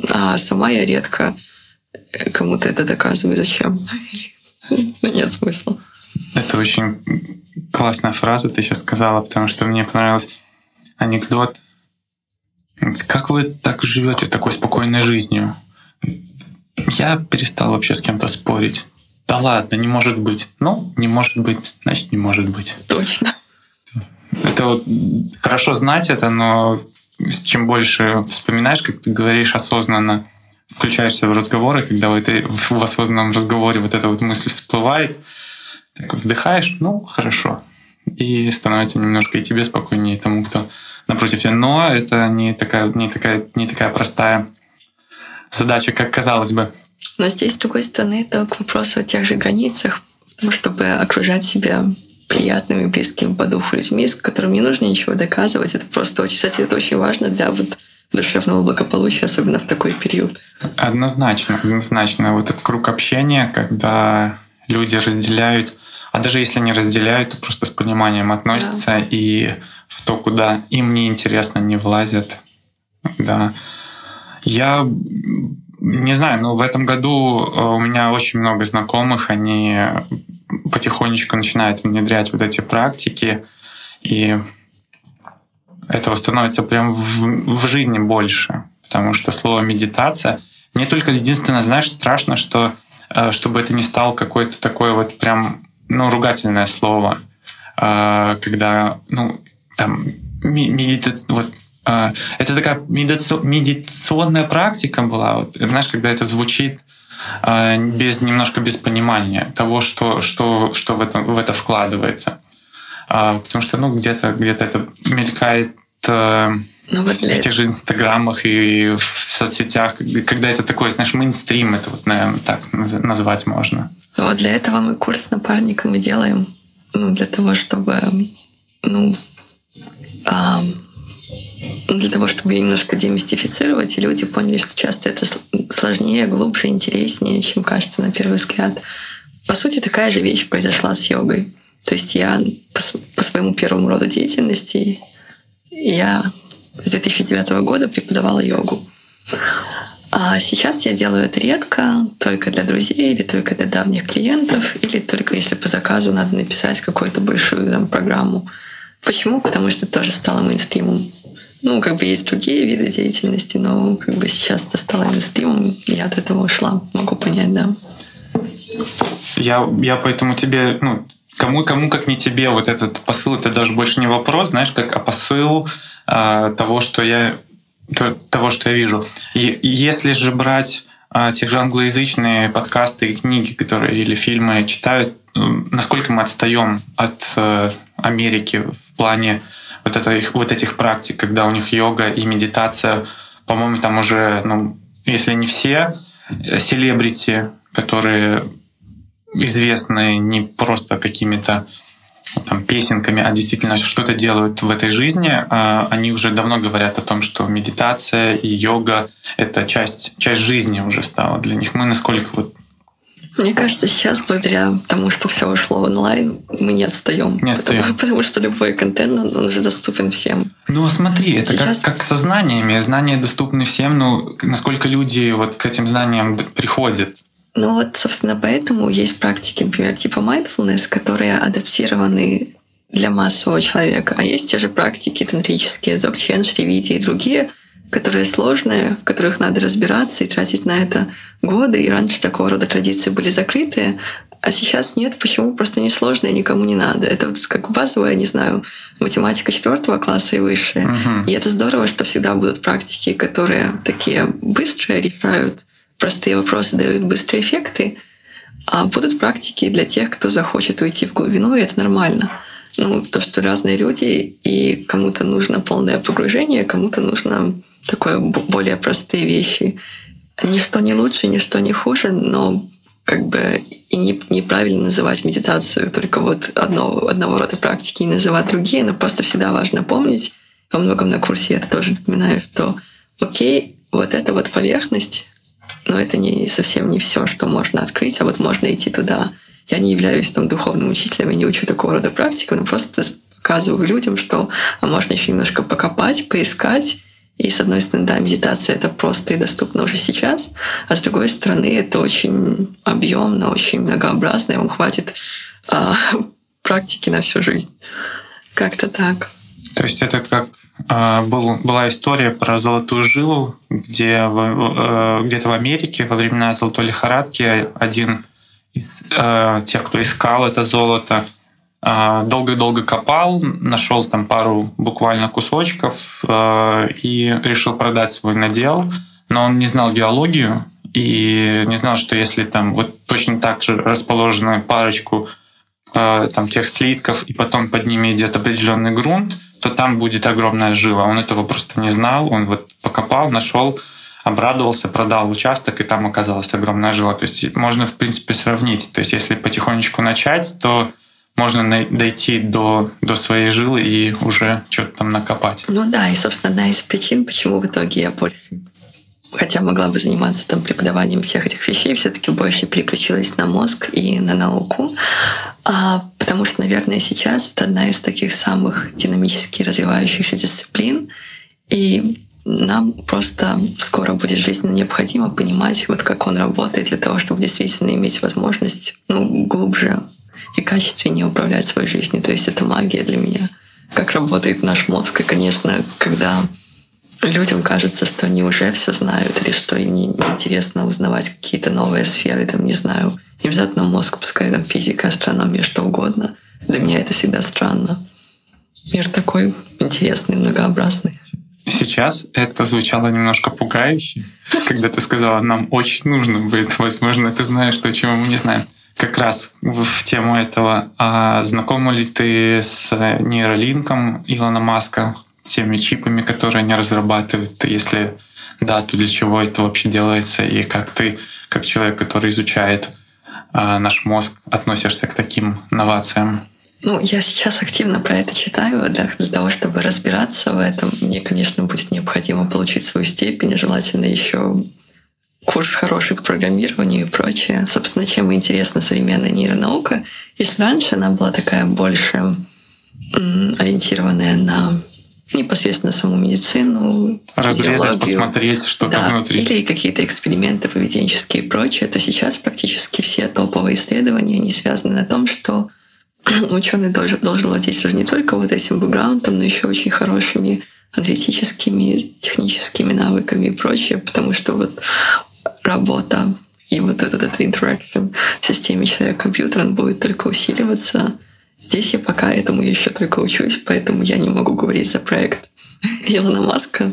А сама я редко кому-то это доказываю. Зачем? Ну, нет смысла. Это очень классная фраза ты сейчас сказала, потому что мне понравился анекдот. Как вы так живете такой спокойной жизнью? Я перестал вообще с кем-то спорить. Да ладно, не может быть. Ну, не может быть, значит, не может быть. Точно. это вот хорошо знать это, но чем больше вспоминаешь, как ты говоришь осознанно, включаешься в разговоры, когда в, этой, в осознанном разговоре вот эта вот мысль всплывает, так вдыхаешь, ну, хорошо. И становится немножко и тебе спокойнее, и тому, кто напротив тебя. Но это не такая, не такая, не такая простая задача, как казалось бы. Но здесь, с другой стороны, это к вопросу о тех же границах, чтобы окружать себя приятными, близкими по духу людьми, с которыми не нужно ничего доказывать. Это просто очень, кстати, это очень важно для вот душевного благополучия, особенно в такой период. Однозначно, однозначно. Вот этот круг общения, когда люди разделяют, а даже если не разделяют, то просто с пониманием относятся да. и в то, куда им не интересно, не влазят. Да. Я не знаю, но в этом году э, у меня очень много знакомых, они потихонечку начинают внедрять вот эти практики, и этого становится прям в, в жизни больше, потому что слово медитация мне только единственное, знаешь, страшно, что э, чтобы это не стало какое-то такое вот прям ну ругательное слово, э, когда ну там медита вот э, это такая медитационная практика была, вот, знаешь, когда это звучит без немножко без понимания того, что что что в это в это вкладывается. А, потому что, ну, где-то где это мелькает э, ну, вот для... в тех же инстаграмах и в соцсетях, когда это такое, знаешь, мейнстрим, это вот, наверное, так назвать можно. Ну, вот для этого мы курс с напарником и делаем, ну, для того, чтобы, ну, а, для того, чтобы немножко демистифицировать, и люди поняли, что часто это сложнее, глубже, интереснее, чем кажется на первый взгляд. По сути, такая же вещь произошла с йогой. То есть я по, по своему первому роду деятельности я с 2009 года преподавала йогу. А сейчас я делаю это редко, только для друзей или только для давних клиентов, или только если по заказу надо написать какую-то большую там, программу. Почему? Потому что тоже стало мейнстримом. Ну, как бы есть другие виды деятельности, но как бы сейчас это стало мейнстримом, и я от этого ушла. Могу понять, да. Я, я поэтому тебе, ну, кому, кому как не тебе вот этот посыл, это даже больше не вопрос, знаешь, как а посыл э, того, что я того, что я вижу. И если же брать э, те же англоязычные подкасты и книги, которые или фильмы читают, э, насколько мы отстаем от э, Америки в плане вот, это, вот этих практик, когда у них йога и медитация, по-моему, там уже, ну, если не все, э, селебрити, которые известны не просто какими-то там, песенками, а действительно что-то делают в этой жизни, а, они уже давно говорят о том, что медитация и йога — это часть, часть жизни уже стала для них. Мы насколько вот мне кажется, сейчас благодаря тому, что все ушло онлайн, мы не отстаем. Не отстаем. Потому, потому что любой контент, он уже доступен всем. Ну, смотри, это сейчас... как, как со знаниями. Знания доступны всем, но насколько люди вот к этим знаниям приходят. Ну вот, собственно, поэтому есть практики, например, типа mindfulness, которые адаптированы для массового человека. А есть те же практики тантрические, зокчен, шривити и другие, которые сложные, в которых надо разбираться и тратить на это годы. И раньше такого рода традиции были закрытые, а сейчас нет. Почему? Просто не сложно и никому не надо. Это вот как базовая, не знаю, математика четвертого класса и выше. Uh-huh. И это здорово, что всегда будут практики, которые такие быстрые решают простые вопросы дают быстрые эффекты, а будут практики для тех, кто захочет уйти в глубину, и это нормально. Ну, то, что разные люди, и кому-то нужно полное погружение, кому-то нужно такое более простые вещи. Ничто не лучше, ничто не хуже, но как бы и не, неправильно называть медитацию только вот одно, одного рода практики и называть другие, но просто всегда важно помнить, во многом на курсе я это тоже напоминаю, что окей, вот эта вот поверхность, но это не совсем не все, что можно открыть, а вот можно идти туда. Я не являюсь там духовным учителем, я не учу такого рода практикам, но просто показываю людям, что а можно еще немножко покопать, поискать. И с одной стороны, да, медитация это просто и доступно уже сейчас, а с другой стороны, это очень объемно, очень многообразно, и вам хватит а, практики на всю жизнь. Как-то так. То есть это как был, была история про золотую жилу, где э, где-то в Америке во времена золотой лихорадки один из э, тех, кто искал это золото, а, долго-долго копал, нашел там пару буквально кусочков а, и решил продать свой надел, но он не знал геологию и не знал, что если там вот точно так же расположены парочку а, там тех слитков, и потом под ними идет определенный грунт, то там будет огромная жила. Он этого просто не знал, он вот покопал, нашел, обрадовался, продал участок, и там оказалась огромная жила. То есть можно, в принципе, сравнить. То есть если потихонечку начать, то можно дойти до, до своей жилы и уже что-то там накопать. Ну да, и, собственно, одна из причин, почему в итоге я больше хотя могла бы заниматься там преподаванием всех этих вещей, все-таки больше переключилась на мозг и на науку, а, потому что, наверное, сейчас это одна из таких самых динамически развивающихся дисциплин, и нам просто скоро будет жизненно необходимо понимать, вот как он работает для того, чтобы действительно иметь возможность ну, глубже и качественнее управлять своей жизнью. То есть это магия для меня, как работает наш мозг. И, конечно, когда людям кажется, что они уже все знают, или что им неинтересно узнавать какие-то новые сферы, там, не знаю, не обязательно мозг, пускай там физика, астрономия, что угодно. Для меня это всегда странно. Мир такой интересный, многообразный. Сейчас это звучало немножко пугающе, когда ты сказала, нам очень нужно будет, возможно, ты знаешь то, чего мы не знаем как раз в тему этого. А знакома ли ты с нейролинком Илона Маска, теми чипами, которые они разрабатывают? Если да, то для чего это вообще делается? И как ты, как человек, который изучает а, наш мозг, относишься к таким новациям? Ну, я сейчас активно про это читаю. Для, для того, чтобы разбираться в этом, мне, конечно, будет необходимо получить свою степень, желательно еще курс хороший по программированию и прочее. Собственно, чем интересна современная нейронаука? Если раньше она была такая больше ориентированная на непосредственно саму медицину. Разрезать, посмотреть, что да, там внутри. Или какие-то эксперименты поведенческие и прочее. То сейчас практически все топовые исследования, они связаны на том, что ученый должен, должен владеть уже не только вот этим бэкграундом, но еще очень хорошими аналитическими, техническими навыками и прочее, потому что вот работа и вот этот, этот interaction в системе человек-компьютер, он будет только усиливаться. Здесь я пока этому еще только учусь, поэтому я не могу говорить за проект Илона Маска.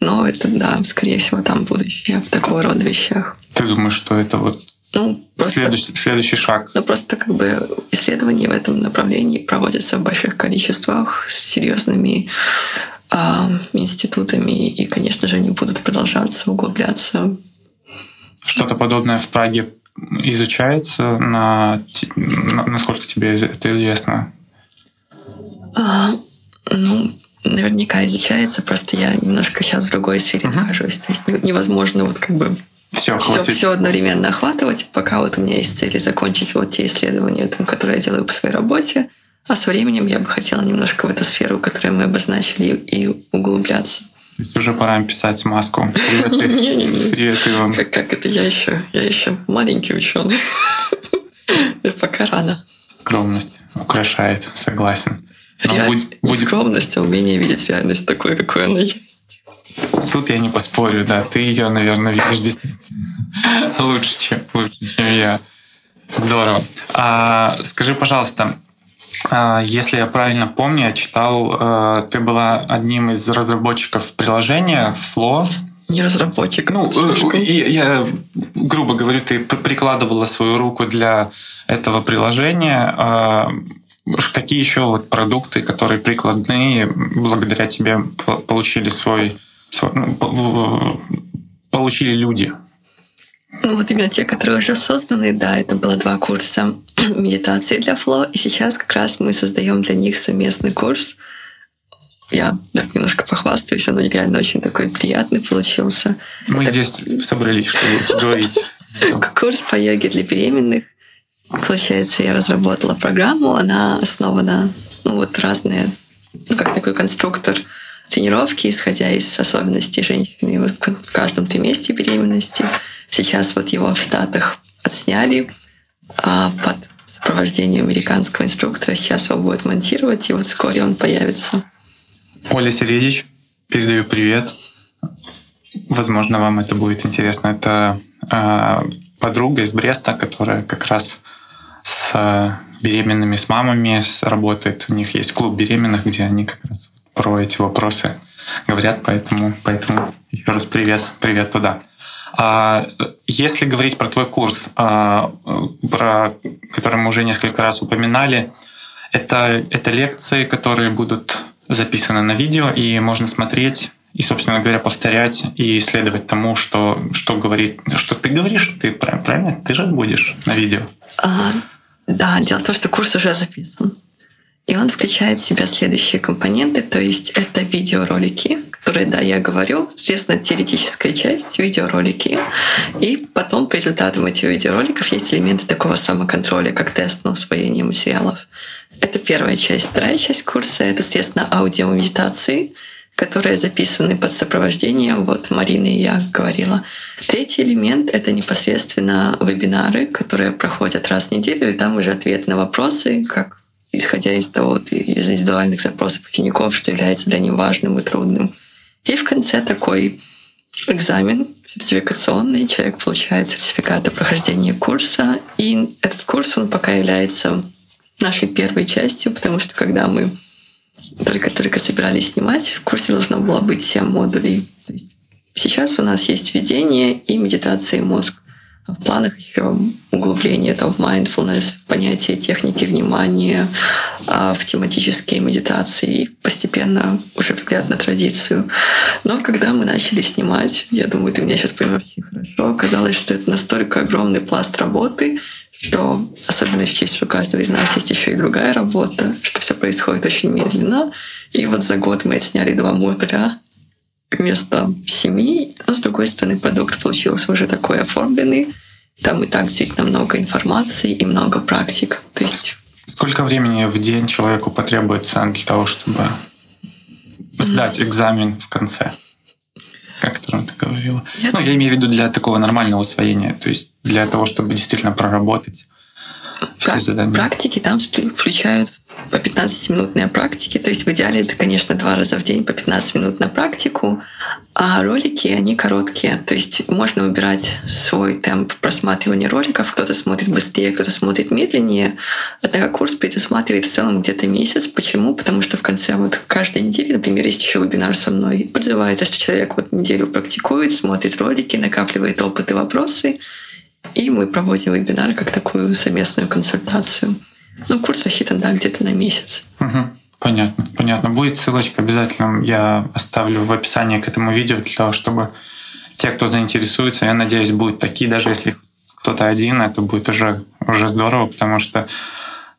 Но это, да, скорее всего, там будущее в такого рода вещах. Ты думаешь, что это вот ну, просто, следующий, следующий шаг? Ну, просто как бы исследования в этом направлении проводятся в больших количествах с серьезными э, институтами, и, конечно же, они будут продолжаться, углубляться. Что-то подобное в Праге изучается, на, на насколько тебе это известно? А, ну, наверняка изучается, просто я немножко сейчас в другой сфере uh-huh. нахожусь. То есть невозможно вот как бы все, все, все одновременно охватывать, пока вот у меня есть цели закончить вот те исследования, там, которые я делаю по своей работе, а со временем я бы хотела немножко в эту сферу, которую мы обозначили, и углубляться. Уже пора писать маску. Привет, Иван. Как, это я еще? Я еще маленький ученый. Пока рано. Скромность украшает, согласен. Будь, будет... скромность, а умение видеть реальность такой, какой она есть. Тут я не поспорю, да. Ты ее, наверное, видишь действительно лучше, чем, лучше, чем я. Здорово. А, скажи, пожалуйста, если я правильно помню, я читал, а, ты была одним из разработчиков приложения Flow. Не разработчик. Ну, э, я, я, грубо говорю, ты прикладывала свою руку для этого приложения. А, какие еще вот продукты, которые прикладные, благодаря тебе получили свой, свой ну, получили люди? Ну вот именно те, которые уже созданы, да, это было два курса медитации для фло, и сейчас как раз мы создаем для них совместный курс. Я так немножко похвастаюсь, он реально очень такой приятный получился. Мы это... здесь собрались, чтобы говорить. Курс по йоге для беременных. Получается, я разработала программу, она основана, ну вот разные, ну как такой конструктор тренировки, исходя из особенностей женщины вот в каждом триместре беременности. Сейчас вот его в Штатах отсняли а под сопровождением американского инструктора. Сейчас его будут монтировать, и вот вскоре он появится. Оля Середич, передаю привет. Возможно, вам это будет интересно. Это э, подруга из Бреста, которая как раз с беременными, с мамами работает. У них есть клуб беременных, где они как раз про эти вопросы говорят, поэтому, поэтому еще раз привет, привет туда. А если говорить про твой курс, а, про который мы уже несколько раз упоминали, это, это лекции, которые будут записаны на видео, и можно смотреть и, собственно говоря, повторять и исследовать тому, что, что говорит, что ты говоришь, ты правильно, ты же будешь на видео. А, да, дело в том, что курс уже записан. И он включает в себя следующие компоненты, то есть это видеоролики, которые, да, я говорю, естественно, теоретическая часть, видеоролики, и потом по результатам этих видеороликов есть элементы такого самоконтроля, как тест на усвоение материалов. Это первая часть. Вторая часть курса — это, естественно, аудиомедитации, которые записаны под сопровождением, вот Марина и я говорила. Третий элемент — это непосредственно вебинары, которые проходят раз в неделю, и там уже ответ на вопросы, как исходя из того, из индивидуальных запросов учеников, что является для них важным и трудным. И в конце такой экзамен сертификационный, человек получает сертификат о прохождении курса, и этот курс, он пока является нашей первой частью, потому что когда мы только-только собирались снимать, в курсе должно было быть 7 модулей. Сейчас у нас есть введение и медитация мозг. В планах еще углубление там, в mindfulness, в понятие техники внимания, а, в тематические медитации и постепенно уже взгляд на традицию. Но когда мы начали снимать, я думаю, ты меня сейчас поймешь очень хорошо, оказалось, что это настолько огромный пласт работы, что особенно в честь, что у каждого из нас есть еще и другая работа, что все происходит очень медленно. И вот за год мы отсняли два модуля, вместо семи, но с другой стороны продукт получился уже такой оформленный. Там и так действительно много информации и много практик. То есть Сколько времени в день человеку потребуется для того, чтобы сдать экзамен в конце? Как ты говорила? Я... Ну, я имею в виду для такого нормального усвоения, то есть для того, чтобы действительно проработать задания. Практики там включают по 15-минутные практики. То есть в идеале это, конечно, два раза в день по 15 минут на практику. А ролики, они короткие. То есть можно выбирать свой темп просматривания роликов. Кто-то смотрит быстрее, кто-то смотрит медленнее. Однако курс предусматривает в целом где-то месяц. Почему? Потому что в конце вот каждой недели, например, есть еще вебинар со мной. Подразумевается, что человек вот неделю практикует, смотрит ролики, накапливает опыт и вопросы. И мы проводим вебинар как такую совместную консультацию. Ну, курс рассчитан, да, где-то на месяц. Угу. Понятно, понятно. Будет ссылочка обязательно, я оставлю в описании к этому видео для того, чтобы те, кто заинтересуется, я надеюсь, будут такие, даже если кто-то один, это будет уже, уже здорово, потому что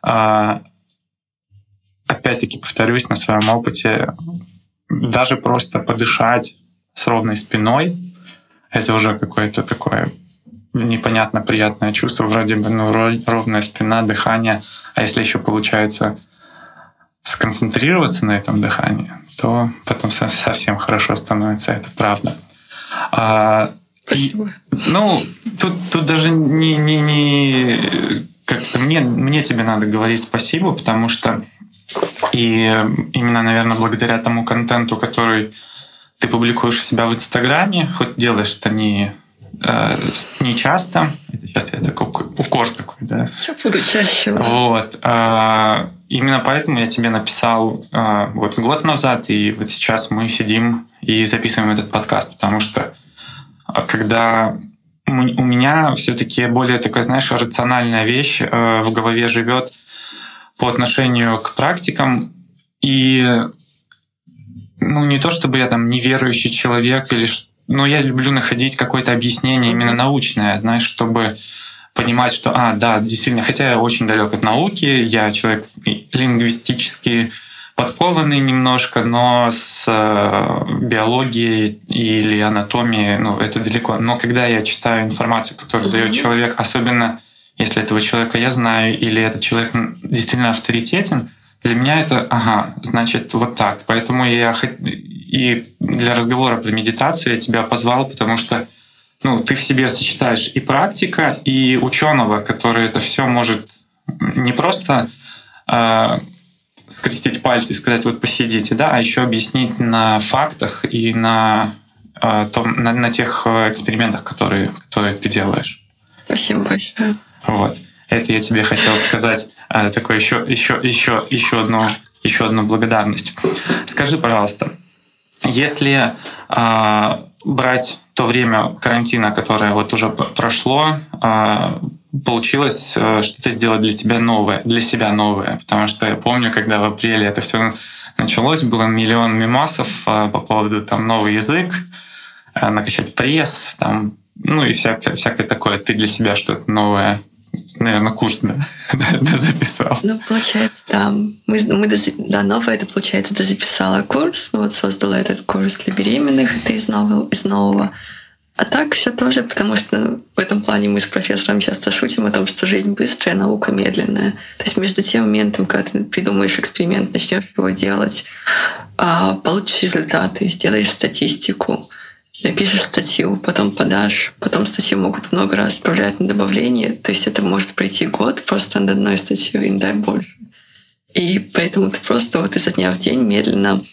а, опять-таки повторюсь на своем опыте, даже просто подышать с ровной спиной, это уже какое-то такое непонятно приятное чувство, вроде бы ну, ровная спина, дыхание. А если еще получается сконцентрироваться на этом дыхании, то потом совсем хорошо становится, это правда. А, Спасибо. И, ну, тут, тут даже не, не, не как-то мне, мне тебе надо говорить спасибо, потому что и именно, наверное, благодаря тому контенту, который ты публикуешь у себя в Инстаграме, хоть делаешь это не не часто. Это сейчас я такой укор такой, да. Я буду чаще. Вот. А, именно поэтому я тебе написал а, вот год назад, и вот сейчас мы сидим и записываем этот подкаст, потому что а, когда у меня все-таки более такая, знаешь, рациональная вещь э, в голове живет по отношению к практикам, и ну не то чтобы я там неверующий человек или что но я люблю находить какое-то объяснение именно научное, знаешь, чтобы понимать, что, а, да, действительно, хотя я очень далек от науки, я человек лингвистически подкованный немножко, но с э, биологией или анатомией, ну, это далеко. Но когда я читаю информацию, которую mm-hmm. дает человек, особенно если этого человека я знаю, или этот человек действительно авторитетен, для меня это, ага, значит, вот так. Поэтому я и для разговора про медитацию я тебя позвал, потому что ну, ты в себе сочетаешь и практика, и ученого, который это все может не просто э, скрестить пальцы и сказать, вот посидите, да, а еще объяснить на фактах и на, э, том, на, на тех экспериментах, которые, которые ты делаешь. Спасибо большое. Вот. Это я тебе хотел сказать. А, такое еще, еще, еще, еще одну, еще одну благодарность. Скажи, пожалуйста, если а, брать то время карантина, которое вот уже прошло, а, получилось а, что-то сделать для тебя новое, для себя новое. Потому что я помню, когда в апреле это все началось, было миллион мемасов а, по поводу там новый язык, а, накачать пресс, там, ну и всякое, всякое такое. Ты для себя что-то новое наверное, курс, да, да, записал. Ну, получается, да. Мы, мы да, новое, это, получается, ты записала курс, ну, вот создала этот курс для беременных, это из нового. Из нового. А так все тоже, потому что ну, в этом плане мы с профессором часто шутим о том, что жизнь быстрая, наука медленная. То есть между тем моментом, когда ты придумаешь эксперимент, начнешь его делать, а, получишь результаты, сделаешь статистику, напишешь статью, потом подашь, потом статью могут много раз отправлять на добавление. То есть это может пройти год просто над одной статьей, дай больше. И поэтому ты просто вот изо дня в день медленно,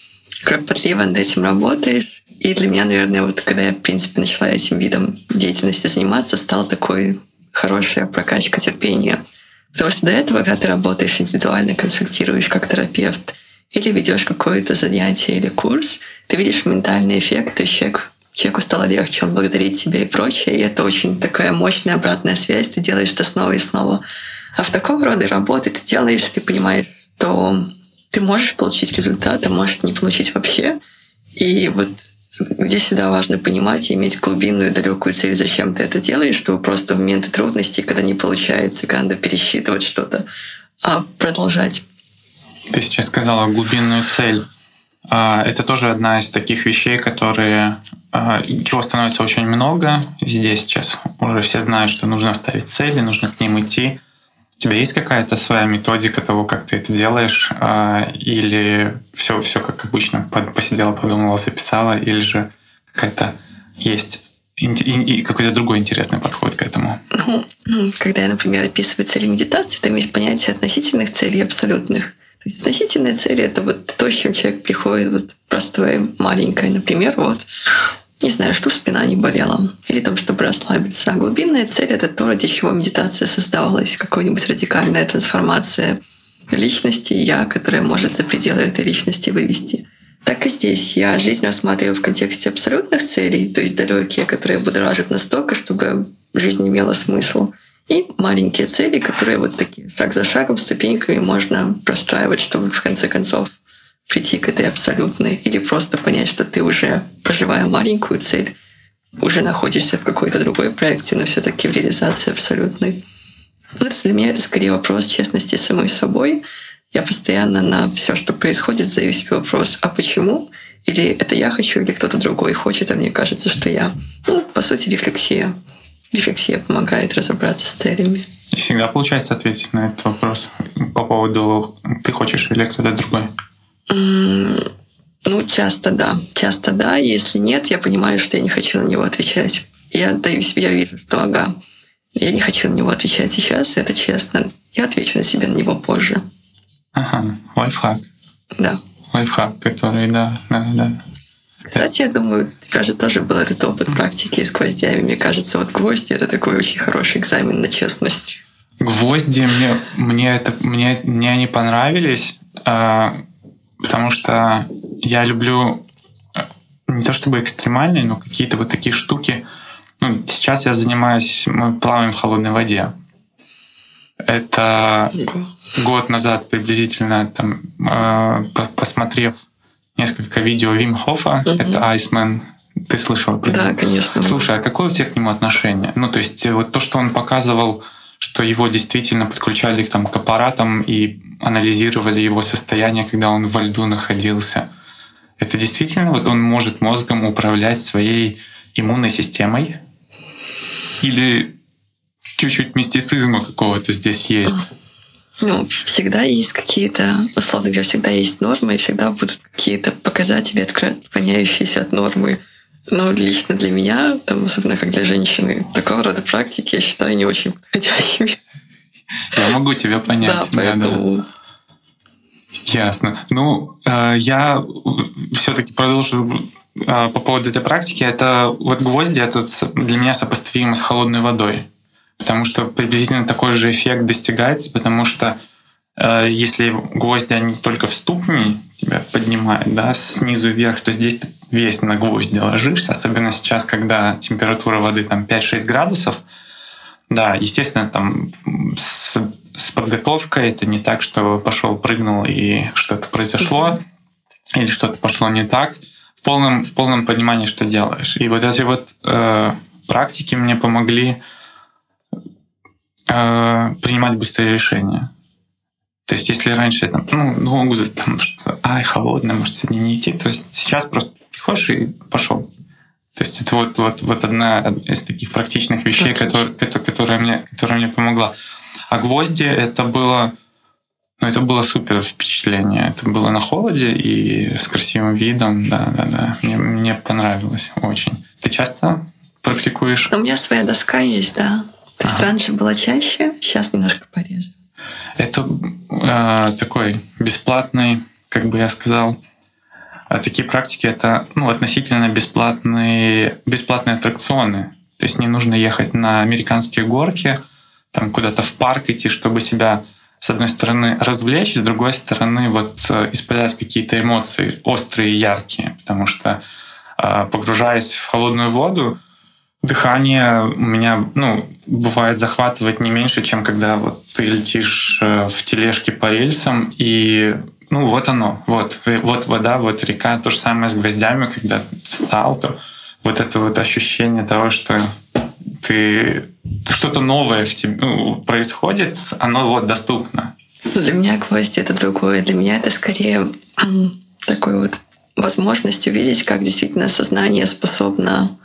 кропотливо над этим работаешь. И для меня, наверное, вот когда я, в принципе, начала этим видом деятельности заниматься, стала такой хорошая прокачка терпения. Потому что до этого, когда ты работаешь индивидуально, консультируешь как терапевт, или ведешь какое-то занятие или курс, ты видишь ментальный эффект, то человек человеку стало легче, он благодарит тебя и прочее. И это очень такая мощная обратная связь. Ты делаешь это снова и снова. А в такого рода работы ты делаешь, ты понимаешь, что ты можешь получить результат, а можешь не получить вообще. И вот здесь всегда важно понимать и иметь глубинную далекую цель, зачем ты это делаешь, чтобы просто в моменты трудностей, когда не получается, когда надо пересчитывать что-то, а продолжать. Ты сейчас сказала глубинную цель. А, это тоже одна из таких вещей, которые а, чего становится очень много здесь сейчас. Уже все знают, что нужно ставить цели, нужно к ним идти. У тебя есть какая-то своя методика того, как ты это делаешь? А, или все, все как обычно, посидела, подумала, записала? Или же какая-то есть и какой-то другой интересный подход к этому? Ну, когда я, например, описываю цели медитации, там есть понятие относительных целей и абсолютных. Относительные цели — это вот то, с чем человек приходит вот простое, маленькое, например, вот не знаю, чтобы спина не болела, или там, чтобы расслабиться. А глубинная цель — это то, ради чего медитация создавалась, какая-нибудь радикальная трансформация личности я, которая может за пределы этой личности вывести. Так и здесь я жизнь рассматриваю в контексте абсолютных целей, то есть далекие, которые будоражат настолько, чтобы жизнь имела смысл. И маленькие цели, которые вот такие шаг за шагом, ступеньками можно простраивать, чтобы в конце концов прийти к этой абсолютной, или просто понять, что ты уже, проживая маленькую цель, уже находишься в какой-то другой проекте, но все-таки в реализации абсолютной. Вот для меня это скорее вопрос честности самой собой. Я постоянно на все, что происходит, задаю себе вопрос, а почему? Или это я хочу, или кто-то другой хочет, а мне кажется, что я. Ну, по сути, рефлексия. Рефлексия помогает разобраться с целями. И всегда получается ответить на этот вопрос по поводу «ты хочешь или кто-то другой»? Ну, часто да. Часто да. Если нет, я понимаю, что я не хочу на него отвечать. Я даю себе, я вижу, что ага, я не хочу на него отвечать сейчас, это честно. Я отвечу на себя на него позже. Ага, лайфхак. Да. Лайфхак, который, да, да, да. Кстати, я думаю, у тебя же тоже был этот опыт практики с гвоздями. Мне кажется, вот гвозди — это такой очень хороший экзамен на честность. Гвозди мне, мне, это, мне, мне они понравились. А, потому что я люблю э, не то чтобы экстремальные, но какие-то вот такие штуки. Ну, сейчас я занимаюсь, мы плаваем в холодной воде. Это год назад приблизительно, там, э, посмотрев несколько видео Вим Хофа, угу. это Айсмен, ты слышал про Да, конечно. Слушай, а какое у тебя к нему отношение? Ну, то есть вот то, что он показывал, что его действительно подключали там, к аппаратам и анализировали его состояние, когда он во льду находился. Это действительно вот он может мозгом управлять своей иммунной системой? Или чуть-чуть мистицизма какого-то здесь есть? Ну, всегда есть какие-то, условно говоря, всегда есть нормы, и всегда будут какие-то показатели, отклоняющиеся от нормы. Но лично для меня, там, особенно как для женщины, такого рода практики я считаю не очень подходящими. Я могу тебя понять. Да, поэтому... Да, Ясно. Ну, э, я все-таки продолжу э, по поводу этой практики. Это вот гвозди, это для меня сопоставимо с холодной водой. Потому что приблизительно такой же эффект достигается, потому что э, если гвозди, они только в ступни тебя поднимают, да, снизу вверх, то здесь ты весь на гвозди ложишься, особенно сейчас, когда температура воды там 5-6 градусов, да, естественно, там с, с подготовкой это не так, что пошел, прыгнул и что-то произошло, или что-то пошло не так, в полном, в полном понимании, что делаешь. И вот эти вот э, практики мне помогли э, принимать быстрые решения. То есть, если раньше там, ну, ногу, там, что ай, холодно, может, сегодня не идти, то есть сейчас просто приходишь и пошел. То есть это вот, вот, вот одна из таких практичных вещей, которые, которая, мне, которая мне помогла. А гвозди это было, ну, это было супер впечатление. Это было на холоде и с красивым видом. Да, да, да. Мне, мне понравилось очень. Ты часто практикуешь? У меня своя доска есть, да. То есть раньше было чаще, сейчас немножко пореже. Это э, такой бесплатный, как бы я сказал, а такие практики это ну, относительно бесплатные, бесплатные аттракционы. То есть не нужно ехать на американские горки, там куда-то в парк идти, чтобы себя с одной стороны развлечь, с другой стороны вот э, испытать какие-то эмоции острые, яркие, потому что э, погружаясь в холодную воду, дыхание у меня, ну, бывает захватывать не меньше, чем когда вот ты летишь э, в тележке по рельсам, и ну вот оно, вот, вот вода, вот река, то же самое с гвоздями, когда встал, то вот это вот ощущение того, что ты что-то новое в тебе ну, происходит, оно вот доступно. Для меня гвозди это другое. Для меня это скорее такой вот возможность увидеть, как действительно сознание способно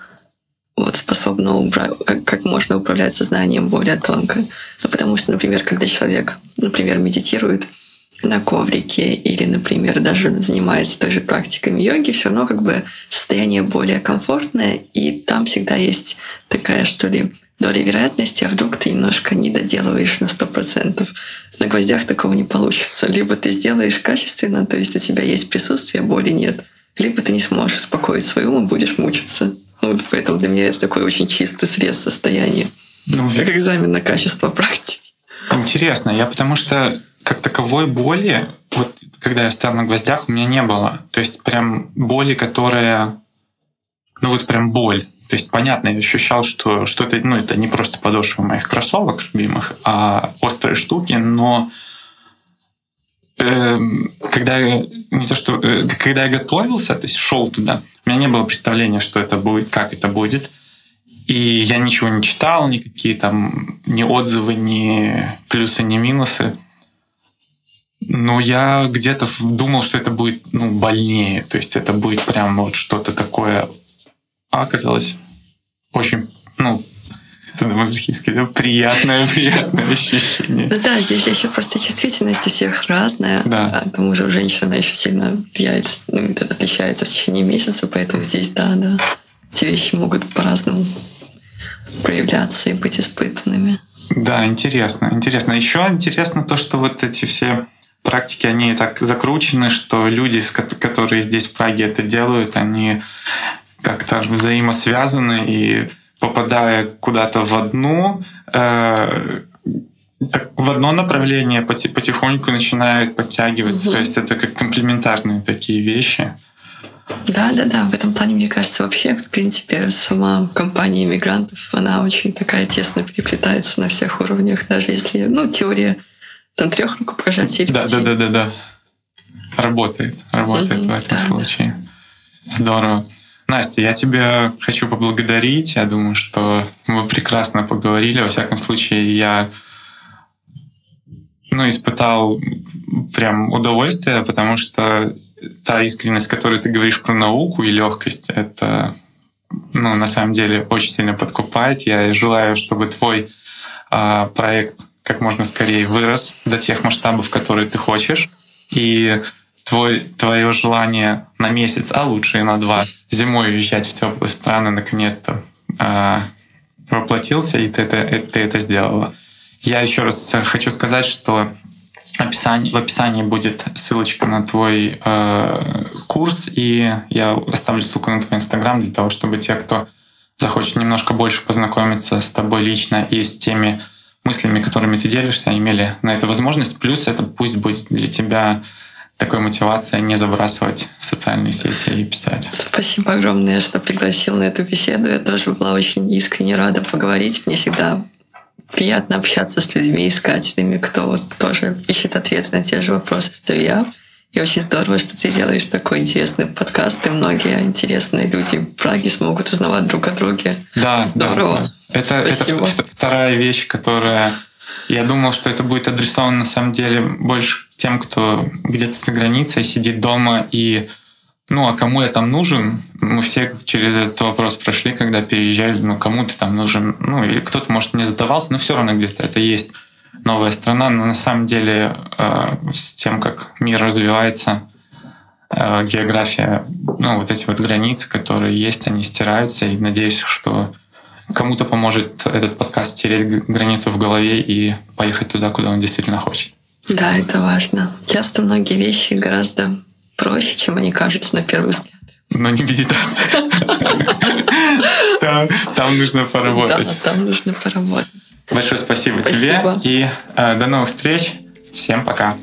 вот способна убрать, как, как можно управлять сознанием более тонко. Ну, потому что, например, когда человек, например, медитирует на коврике или, например, даже занимается той же практиками йоги, все равно как бы состояние более комфортное, и там всегда есть такая, что ли, доля вероятности, а вдруг ты немножко не доделываешь на сто процентов. На гвоздях такого не получится. Либо ты сделаешь качественно, то есть у тебя есть присутствие, боли нет, либо ты не сможешь успокоить свой ум и будешь мучиться. Вот поэтому для меня это такой очень чистый срез состояния. Ну, как экзамен на качество практики. Интересно, я потому что как таковой боли, вот когда я стоял на гвоздях, у меня не было. То есть прям боли, которая, ну вот прям боль. То есть, понятно, я ощущал, что что-то, ну, это не просто подошва моих кроссовок любимых, а острые штуки, но когда не то что, э, когда я готовился, то есть шел туда, у меня не было представления, что это будет, как это будет. И я ничего не читал, никакие там ни отзывы, ни плюсы, ни минусы. Но я где-то думал, что это будет ну, больнее. То есть это будет прям вот что-то такое. А оказалось очень, ну, мазохистский, да, приятное, приятное ощущение. Ну да, здесь еще просто чувствительность у всех разная. Да. А к тому же у женщины она еще сильно влияет, ну, это отличается в течение месяца, поэтому здесь, да, да, эти вещи могут по-разному проявляться и быть испытанными. Да, интересно, интересно. Еще интересно то, что вот эти все практики, они так закручены, что люди, которые здесь в Праге это делают, они как-то взаимосвязаны, и попадая куда-то в одну, э, в одно направление потихоньку начинает подтягиваться. Угу. То есть это как комплементарные такие вещи. Да, да, да. В этом плане, мне кажется, вообще, в принципе, сама компания иммигрантов, она очень такая тесно переплетается на всех уровнях, даже если, ну, теория там трех рукопожатий. Да, да, да, да, да. Работает, работает угу, в этом да, случае. Да. Здорово. Настя, я тебя хочу поблагодарить. Я думаю, что мы прекрасно поговорили. Во всяком случае, я ну, испытал прям удовольствие, потому что та искренность, которой ты говоришь про науку и легкость, это ну, на самом деле очень сильно подкупает. Я желаю, чтобы твой э, проект как можно скорее вырос до тех масштабов, которые ты хочешь. И твой, твое желание на месяц, а лучше и на два, зимой уезжать в теплые страны наконец-то э, воплотился, и ты это, ты это сделала. Я еще раз хочу сказать, что описание, в описании будет ссылочка на твой э, курс, и я оставлю ссылку на твой инстаграм для того, чтобы те, кто захочет немножко больше познакомиться с тобой лично и с теми мыслями, которыми ты делишься, имели на это возможность. Плюс это пусть будет для тебя такой мотивация не забрасывать социальные сети и писать. Спасибо огромное, что пригласил на эту беседу. Я тоже была очень искренне рада поговорить. Мне всегда приятно общаться с людьми, искателями, кто вот тоже ищет ответы на те же вопросы, что и я. И очень здорово, что ты делаешь такой интересный подкаст, и многие интересные люди в Праге смогут узнавать друг о друге. Да, здорово. Да. Это, это вторая вещь, которая я думал, что это будет адресовано на самом деле больше тем, кто где-то за границей сидит дома и ну, а кому я там нужен? Мы все через этот вопрос прошли, когда переезжали, ну, кому ты там нужен? Ну, или кто-то, может, не задавался, но все равно где-то это есть новая страна. Но на самом деле э, с тем, как мир развивается, э, география, ну, вот эти вот границы, которые есть, они стираются. И надеюсь, что кому-то поможет этот подкаст стереть границу в голове и поехать туда, куда он действительно хочет. Да, это важно. Часто многие вещи гораздо проще, чем они кажутся на первый взгляд. Но не медитация. Там нужно поработать. Там нужно поработать. Большое спасибо тебе и э, до новых встреч. Всем пока.